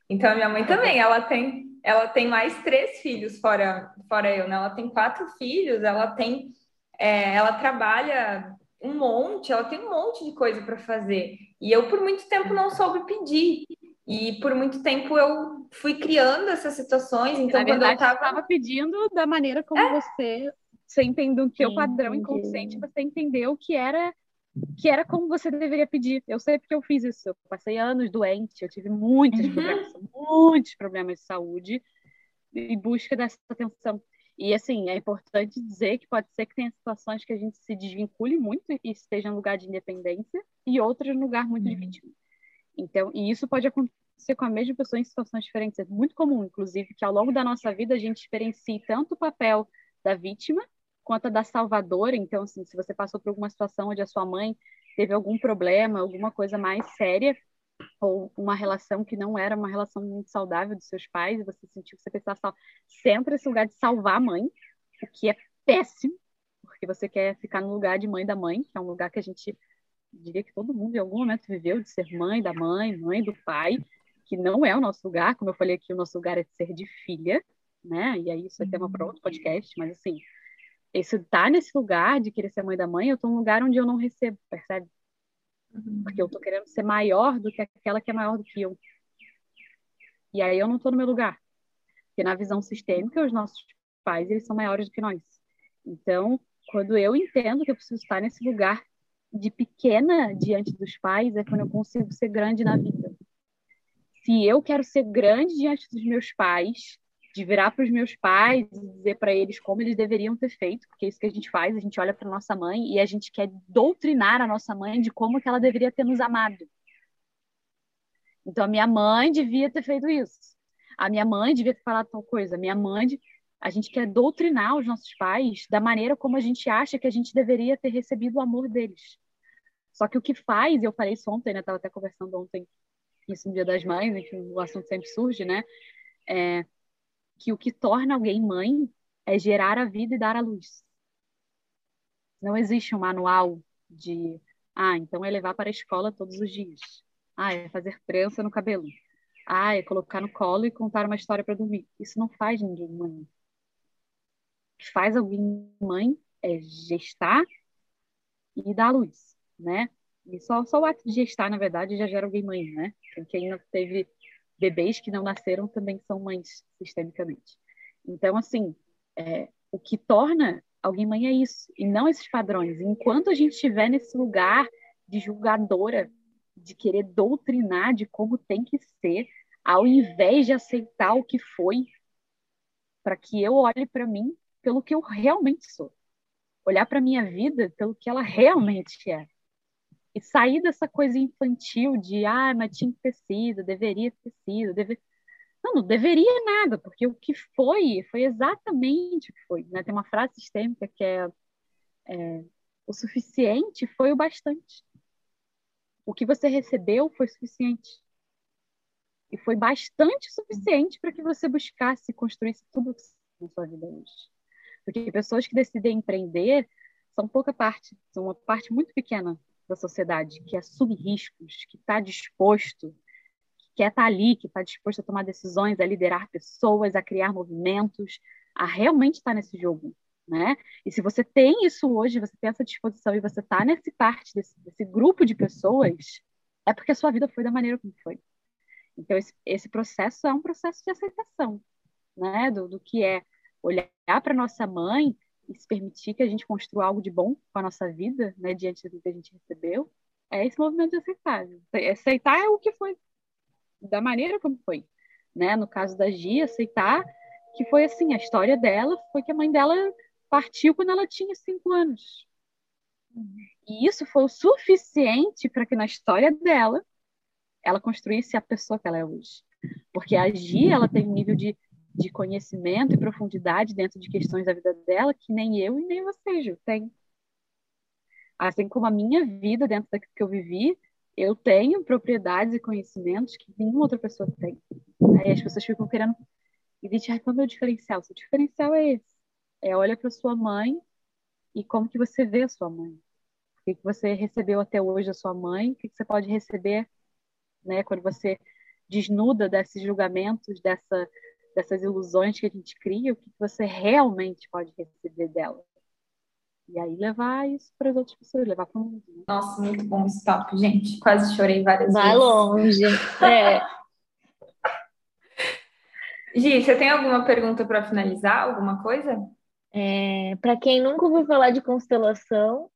[SPEAKER 1] Então, minha mãe também, ela tem, ela tem mais três filhos fora, fora eu, né? Ela tem quatro filhos, ela tem, é, ela trabalha um monte, ela tem um monte de coisa para fazer. E eu, por muito tempo, não soube pedir. E por muito tempo eu fui criando essas situações. Então,
[SPEAKER 2] Na
[SPEAKER 1] quando
[SPEAKER 2] verdade,
[SPEAKER 1] eu estava.
[SPEAKER 2] estava pedindo da maneira como é. você, você entendeu o teu padrão inconsciente, você entendeu que era que era como você deveria pedir. Eu sei porque eu fiz isso. Eu passei anos doente, eu tive muitos uhum. problemas, muitos problemas de saúde em busca dessa atenção. E assim, é importante dizer que pode ser que tenha situações que a gente se desvincule muito e esteja em lugar de independência e outras em lugar muito uhum. de vítima. Então, e isso pode acontecer com a mesma pessoa em situações diferentes. É muito comum, inclusive, que ao longo da nossa vida a gente experiencie tanto o papel da vítima quanto a da salvadora. Então, assim, se você passou por alguma situação onde a sua mãe teve algum problema, alguma coisa mais séria, ou uma relação que não era uma relação muito saudável dos seus pais, e você sentiu que você precisava sempre esse lugar de salvar a mãe, o que é péssimo, porque você quer ficar no lugar de mãe da mãe, que é um lugar que a gente diria que todo mundo em algum momento viveu de ser mãe da mãe, mãe do pai, que não é o nosso lugar, como eu falei aqui, o nosso lugar é de ser de filha, né? E aí isso é tema para outro podcast, mas assim, esse tá nesse lugar de querer ser mãe da mãe, eu tô num lugar onde eu não recebo, percebe? Porque eu tô querendo ser maior do que aquela que é maior do que eu. E aí eu não tô no meu lugar. Porque na visão sistêmica, os nossos pais, eles são maiores do que nós. Então, quando eu entendo que eu preciso estar nesse lugar de pequena diante dos pais, é quando eu consigo ser grande na vida. Se eu quero ser grande diante dos meus pais, de virar para os meus pais e dizer para eles como eles deveriam ter feito, porque é isso que a gente faz, a gente olha para nossa mãe e a gente quer doutrinar a nossa mãe de como que ela deveria ter nos amado. Então a minha mãe devia ter feito isso. A minha mãe devia ter falado tal coisa. A minha mãe, a gente quer doutrinar os nossos pais da maneira como a gente acha que a gente deveria ter recebido o amor deles. Só que o que faz, eu falei isso ontem, né? Tava até conversando ontem isso no Dia das Mães, enfim, o assunto sempre surge, né? É, que o que torna alguém mãe é gerar a vida e dar a luz. Não existe um manual de, ah, então é levar para a escola todos os dias. Ah, é fazer trança no cabelo. Ah, é colocar no colo e contar uma história para dormir. Isso não faz ninguém mãe. O que faz alguém mãe é gestar e dar a luz, né? E só, só o ato de gestar, na verdade, já gera alguém mãe, né? Quem não teve bebês que não nasceram também são mães sistemicamente. Então, assim, é, o que torna alguém mãe é isso, e não esses padrões. Enquanto a gente estiver nesse lugar de julgadora, de querer doutrinar de como tem que ser, ao invés de aceitar o que foi, para que eu olhe para mim pelo que eu realmente sou. Olhar para minha vida pelo que ela realmente é e sair dessa coisa infantil de, ah, mas tinha que ter sido, deveria ter sido, não, não deveria nada, porque o que foi, foi exatamente o que foi. Né? Tem uma frase sistêmica que é, é o suficiente foi o bastante. O que você recebeu foi suficiente. E foi bastante suficiente para que você buscasse e construísse tudo que na sua vida hoje. Porque pessoas que decidem empreender são pouca parte, são uma parte muito pequena da sociedade que assume riscos, que está disposto, que quer estar tá ali, que está disposto a tomar decisões, a liderar pessoas, a criar movimentos, a realmente estar tá nesse jogo, né? E se você tem isso hoje, você tem essa disposição e você está nesse parte desse, desse, grupo de pessoas, é porque a sua vida foi da maneira como foi. Então esse, esse processo é um processo de aceitação, né? Do, do que é olhar para nossa mãe e se permitir que a gente construa algo de bom com a nossa vida, né, diante do que a gente recebeu, é esse movimento de aceitar. Aceitar é o que foi, da maneira como foi. Né? No caso da Gia, aceitar que foi assim, a história dela foi que a mãe dela partiu quando ela tinha cinco anos. E isso foi o suficiente para que na história dela ela construísse a pessoa que ela é hoje. Porque a Gia, ela tem um nível de de conhecimento e profundidade dentro de questões da vida dela que nem eu e nem você, Ju, tem. Assim como a minha vida dentro daquilo que eu vivi, eu tenho propriedades e conhecimentos que nenhuma outra pessoa tem. Aí as pessoas ficam querendo e dizem, ah, qual é o meu diferencial? Seu diferencial é esse. É olha para sua mãe e como que você vê a sua mãe. O que, que você recebeu até hoje da sua mãe, o que, que você pode receber né, quando você desnuda desses julgamentos, dessa dessas ilusões que a gente cria, o que você realmente pode receber dela. E aí levar isso para as outras pessoas, levar para o mundo. Né?
[SPEAKER 1] Nossa, muito bom esse papo, gente. Quase chorei várias
[SPEAKER 3] Vai
[SPEAKER 1] vezes.
[SPEAKER 3] Vai longe. É.
[SPEAKER 1] Gi, você tem alguma pergunta para finalizar? Alguma coisa?
[SPEAKER 3] É, para quem nunca ouviu falar de constelação,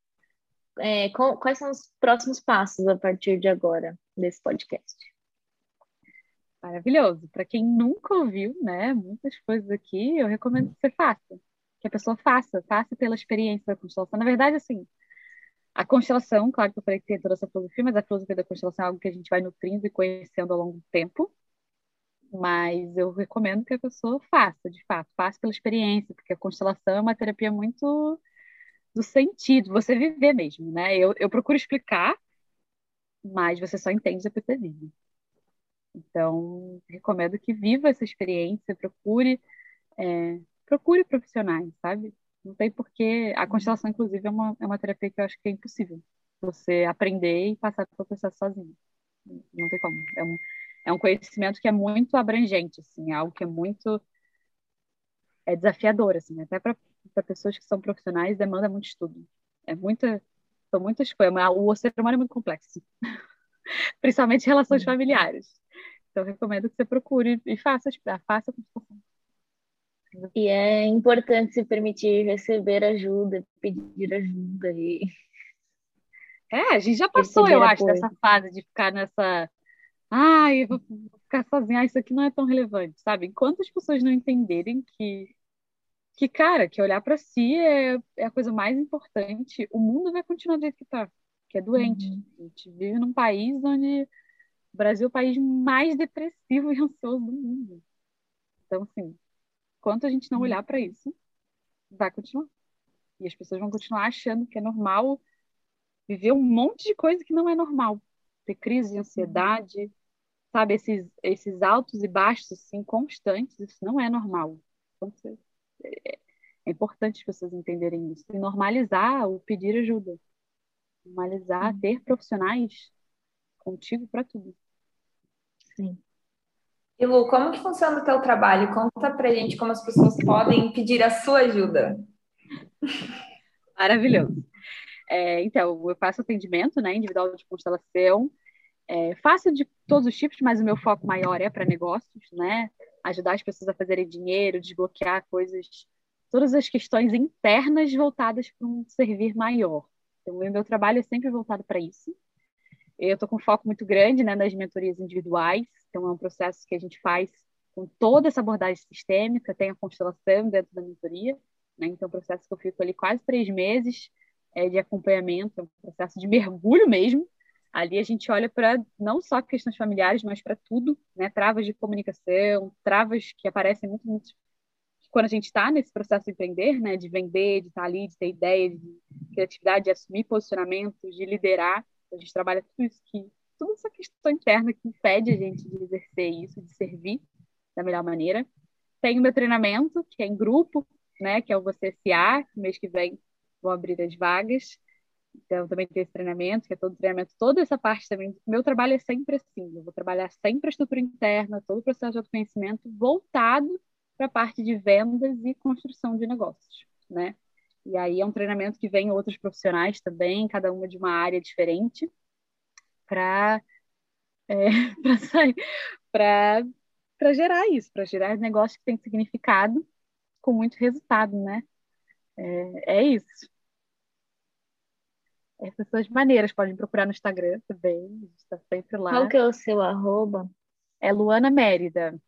[SPEAKER 3] é, quais são os próximos passos a partir de agora desse podcast?
[SPEAKER 2] Maravilhoso. Para quem nunca ouviu, né, muitas coisas aqui, eu recomendo que você faça. Que a pessoa faça, faça pela experiência da constelação. Na verdade, assim, a constelação, claro que eu falei que tem toda essa filosofia, mas a filosofia da constelação é algo que a gente vai nutrindo e conhecendo ao longo do tempo. Mas eu recomendo que a pessoa faça, de fato, faça pela experiência, porque a constelação é uma terapia muito do sentido, você viver mesmo, né? Eu, eu procuro explicar, mas você só entende depois que você vive. Então, recomendo que viva essa experiência, procure, é, procure profissionais, sabe? Não tem porquê. A constelação, inclusive, é uma, é uma terapia que eu acho que é impossível você aprender e passar pelo processo sozinho. Não tem como. É um, é um conhecimento que é muito abrangente, assim, é algo que é muito é desafiador, assim, até para pessoas que são profissionais demanda muito estudo. É muita, são muitas coisas. O ser humano é muito complexo, principalmente relações familiares. Então, recomendo que você procure e faça, faça a consultação.
[SPEAKER 3] E é importante se permitir receber ajuda, pedir ajuda e.
[SPEAKER 2] É, a gente já passou, eu acho, dessa fase de ficar nessa. Ai, eu vou ficar sozinha, ah, isso aqui não é tão relevante, sabe? Enquanto as pessoas não entenderem que, que cara, que olhar para si é, é a coisa mais importante, o mundo vai continuar do jeito que tá, que é doente. Uhum. A gente vive num país onde o Brasil é o país mais depressivo e ansioso do mundo. Então, assim, enquanto a gente não olhar para isso, vai continuar. E as pessoas vão continuar achando que é normal viver um monte de coisa que não é normal. Ter crise de ansiedade, sabe? Esses, esses altos e baixos, assim, constantes, isso não é normal. Então, é, é importante as pessoas entenderem isso. E normalizar o pedir ajuda. Normalizar, ter profissionais contigo para tudo.
[SPEAKER 3] Sim.
[SPEAKER 1] E Lu, como que funciona o teu trabalho? Conta pra gente como as pessoas podem pedir a sua ajuda.
[SPEAKER 2] Maravilhoso. É, então, eu faço atendimento né, individual de constelação, é, faço de todos os tipos, mas o meu foco maior é para negócios, né? Ajudar as pessoas a fazerem dinheiro, desbloquear coisas, todas as questões internas voltadas para um servir maior. Então, o meu trabalho é sempre voltado para isso. Eu estou com foco muito grande né, nas mentorias individuais, então é um processo que a gente faz com toda essa abordagem sistêmica, tem a constelação dentro da mentoria, né, então é um processo que eu fico ali quase três meses é, de acompanhamento, é um processo de mergulho mesmo. Ali a gente olha para não só questões familiares, mas para tudo, né, travas de comunicação, travas que aparecem muito, muito quando a gente está nesse processo de empreender, né, de vender, de estar tá ali, de ter ideia, de criatividade, de assumir posicionamentos, de liderar, a gente trabalha tudo isso que toda essa questão interna que impede a gente de exercer isso, de servir da melhor maneira. Tem o meu treinamento, que é em grupo, né, que é o Você SA, que mês que vem vão abrir as vagas. Então, também tem esse treinamento, que é todo treinamento, toda essa parte também. Meu trabalho é sempre assim, eu vou trabalhar sempre a estrutura interna, todo o processo de autoconhecimento voltado para a parte de vendas e construção de negócios, né? E aí é um treinamento que vem outros profissionais também, cada uma de uma área diferente, para é, para gerar isso, para gerar negócio que tem significado com muito resultado, né? É, é isso. Essas são as maneiras, podem procurar no Instagram também, a gente está sempre lá.
[SPEAKER 3] Qual que é o seu arroba?
[SPEAKER 2] É Luana Mérida.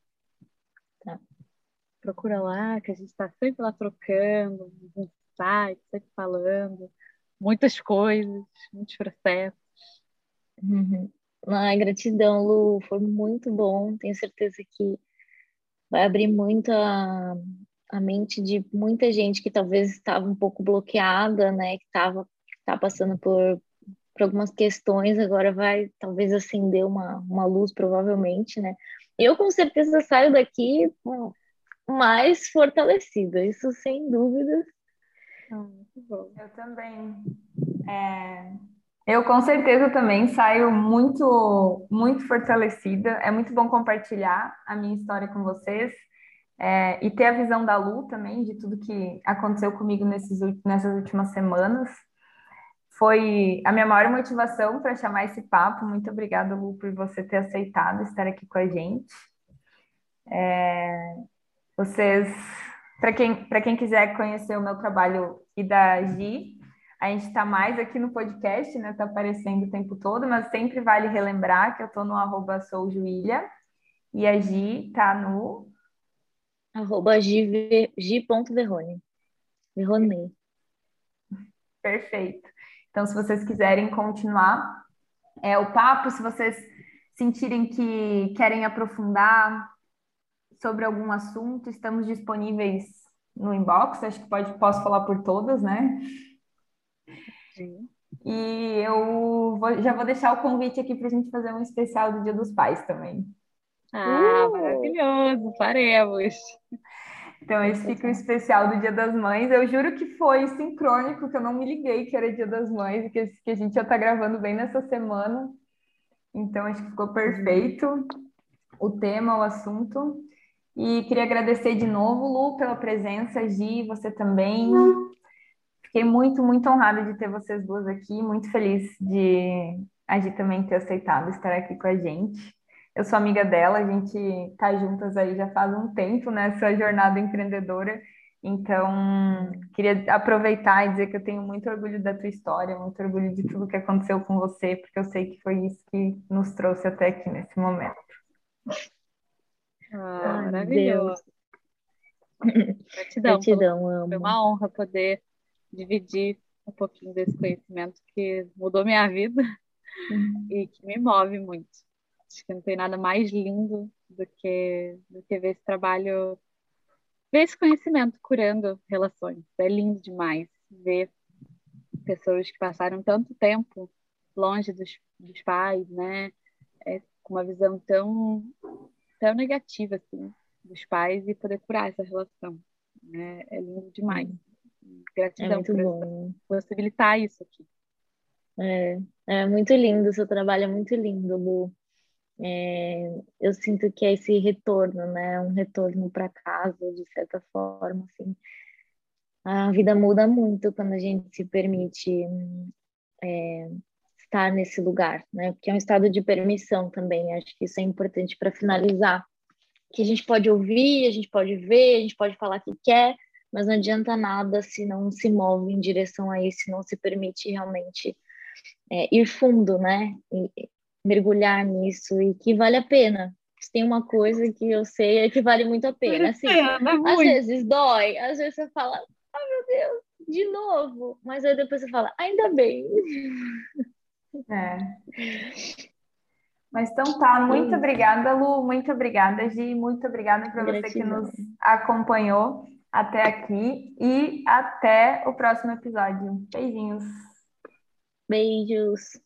[SPEAKER 2] Tá. Procura lá, que a gente está sempre lá trocando, site, sempre falando, muitas coisas, muitos processos.
[SPEAKER 3] Uhum. Ai, gratidão, Lu, foi muito bom. Tenho certeza que vai abrir muito a, a mente de muita gente que talvez estava um pouco bloqueada, né? Que estava tá passando por, por algumas questões, agora vai talvez acender uma, uma luz, provavelmente, né? Eu com certeza saio daqui mais fortalecida, isso sem dúvidas.
[SPEAKER 1] Bom. Eu também. É... Eu com certeza também saio muito, muito fortalecida. É muito bom compartilhar a minha história com vocês. é, e ter a visão da Lu também, de tudo que aconteceu comigo nesses, nessas últimas semanas. Foi a minha maior motivação para chamar esse papo. Muito obrigada, Lu, por você ter aceitado estar aqui com a gente. É, vocês, para quem, quem quiser conhecer o meu trabalho e da Gi, a gente está mais aqui no podcast, né? Está aparecendo o tempo todo, mas sempre vale relembrar que eu estou no arroba e a Gi está no
[SPEAKER 3] arroba gi.verrone. Verrone.
[SPEAKER 1] Perfeito. Então, se vocês quiserem continuar é, o papo, se vocês sentirem que querem aprofundar sobre algum assunto, estamos disponíveis no inbox, acho que pode, posso falar por todas, né? Sim. E eu vou, já vou deixar o convite aqui para a gente fazer um especial do Dia dos Pais também.
[SPEAKER 2] Ah, uh! maravilhoso, faremos.
[SPEAKER 1] Então, esse fica o especial do Dia das Mães. Eu juro que foi sincrônico, que eu não me liguei que era Dia das Mães, que, que a gente já está gravando bem nessa semana. Então, acho que ficou perfeito o tema, o assunto. E queria agradecer de novo, Lu, pela presença, Gi, você também. Fiquei muito, muito honrada de ter vocês duas aqui, muito feliz de a Gi também ter aceitado estar aqui com a gente. Eu sou amiga dela, a gente tá juntas aí já faz um tempo nessa jornada empreendedora. Então, queria aproveitar e dizer que eu tenho muito orgulho da tua história, muito orgulho de tudo que aconteceu com você, porque eu sei que foi isso que nos trouxe até aqui nesse momento.
[SPEAKER 2] Ah, maravilhoso. Gratidão.
[SPEAKER 3] Gratidão, amo.
[SPEAKER 2] Foi uma honra poder dividir um pouquinho desse conhecimento que mudou minha vida uhum. e que me move muito. Acho que não tem nada mais lindo do que, do que ver esse trabalho, ver esse conhecimento curando relações. É lindo demais ver pessoas que passaram tanto tempo longe dos, dos pais, né? É, com uma visão tão, tão negativa, assim, dos pais e poder curar essa relação. Né? É lindo demais. Gratidão é por bom. possibilitar isso aqui.
[SPEAKER 3] É, é muito lindo, o seu trabalho é muito lindo, Lu. É, eu sinto que é esse retorno, né? Um retorno para casa, de certa forma, assim. A vida muda muito quando a gente se permite é, estar nesse lugar, né? Porque é um estado de permissão também. Acho que isso é importante para finalizar. Que a gente pode ouvir, a gente pode ver, a gente pode falar que quer, mas não adianta nada se não se move em direção a isso, se não se permite realmente é, ir fundo, né? E, mergulhar nisso e que vale a pena. Se tem uma coisa que eu sei é que vale muito a pena. Assim, às vezes dói, às vezes você fala, ah, oh, meu Deus, de novo. Mas aí depois você fala, ainda bem.
[SPEAKER 1] É. Mas então tá, muito obrigada, Lu, muito obrigada, Gi, muito obrigada para você que nos acompanhou até aqui e até o próximo episódio. Beijinhos.
[SPEAKER 3] Beijos.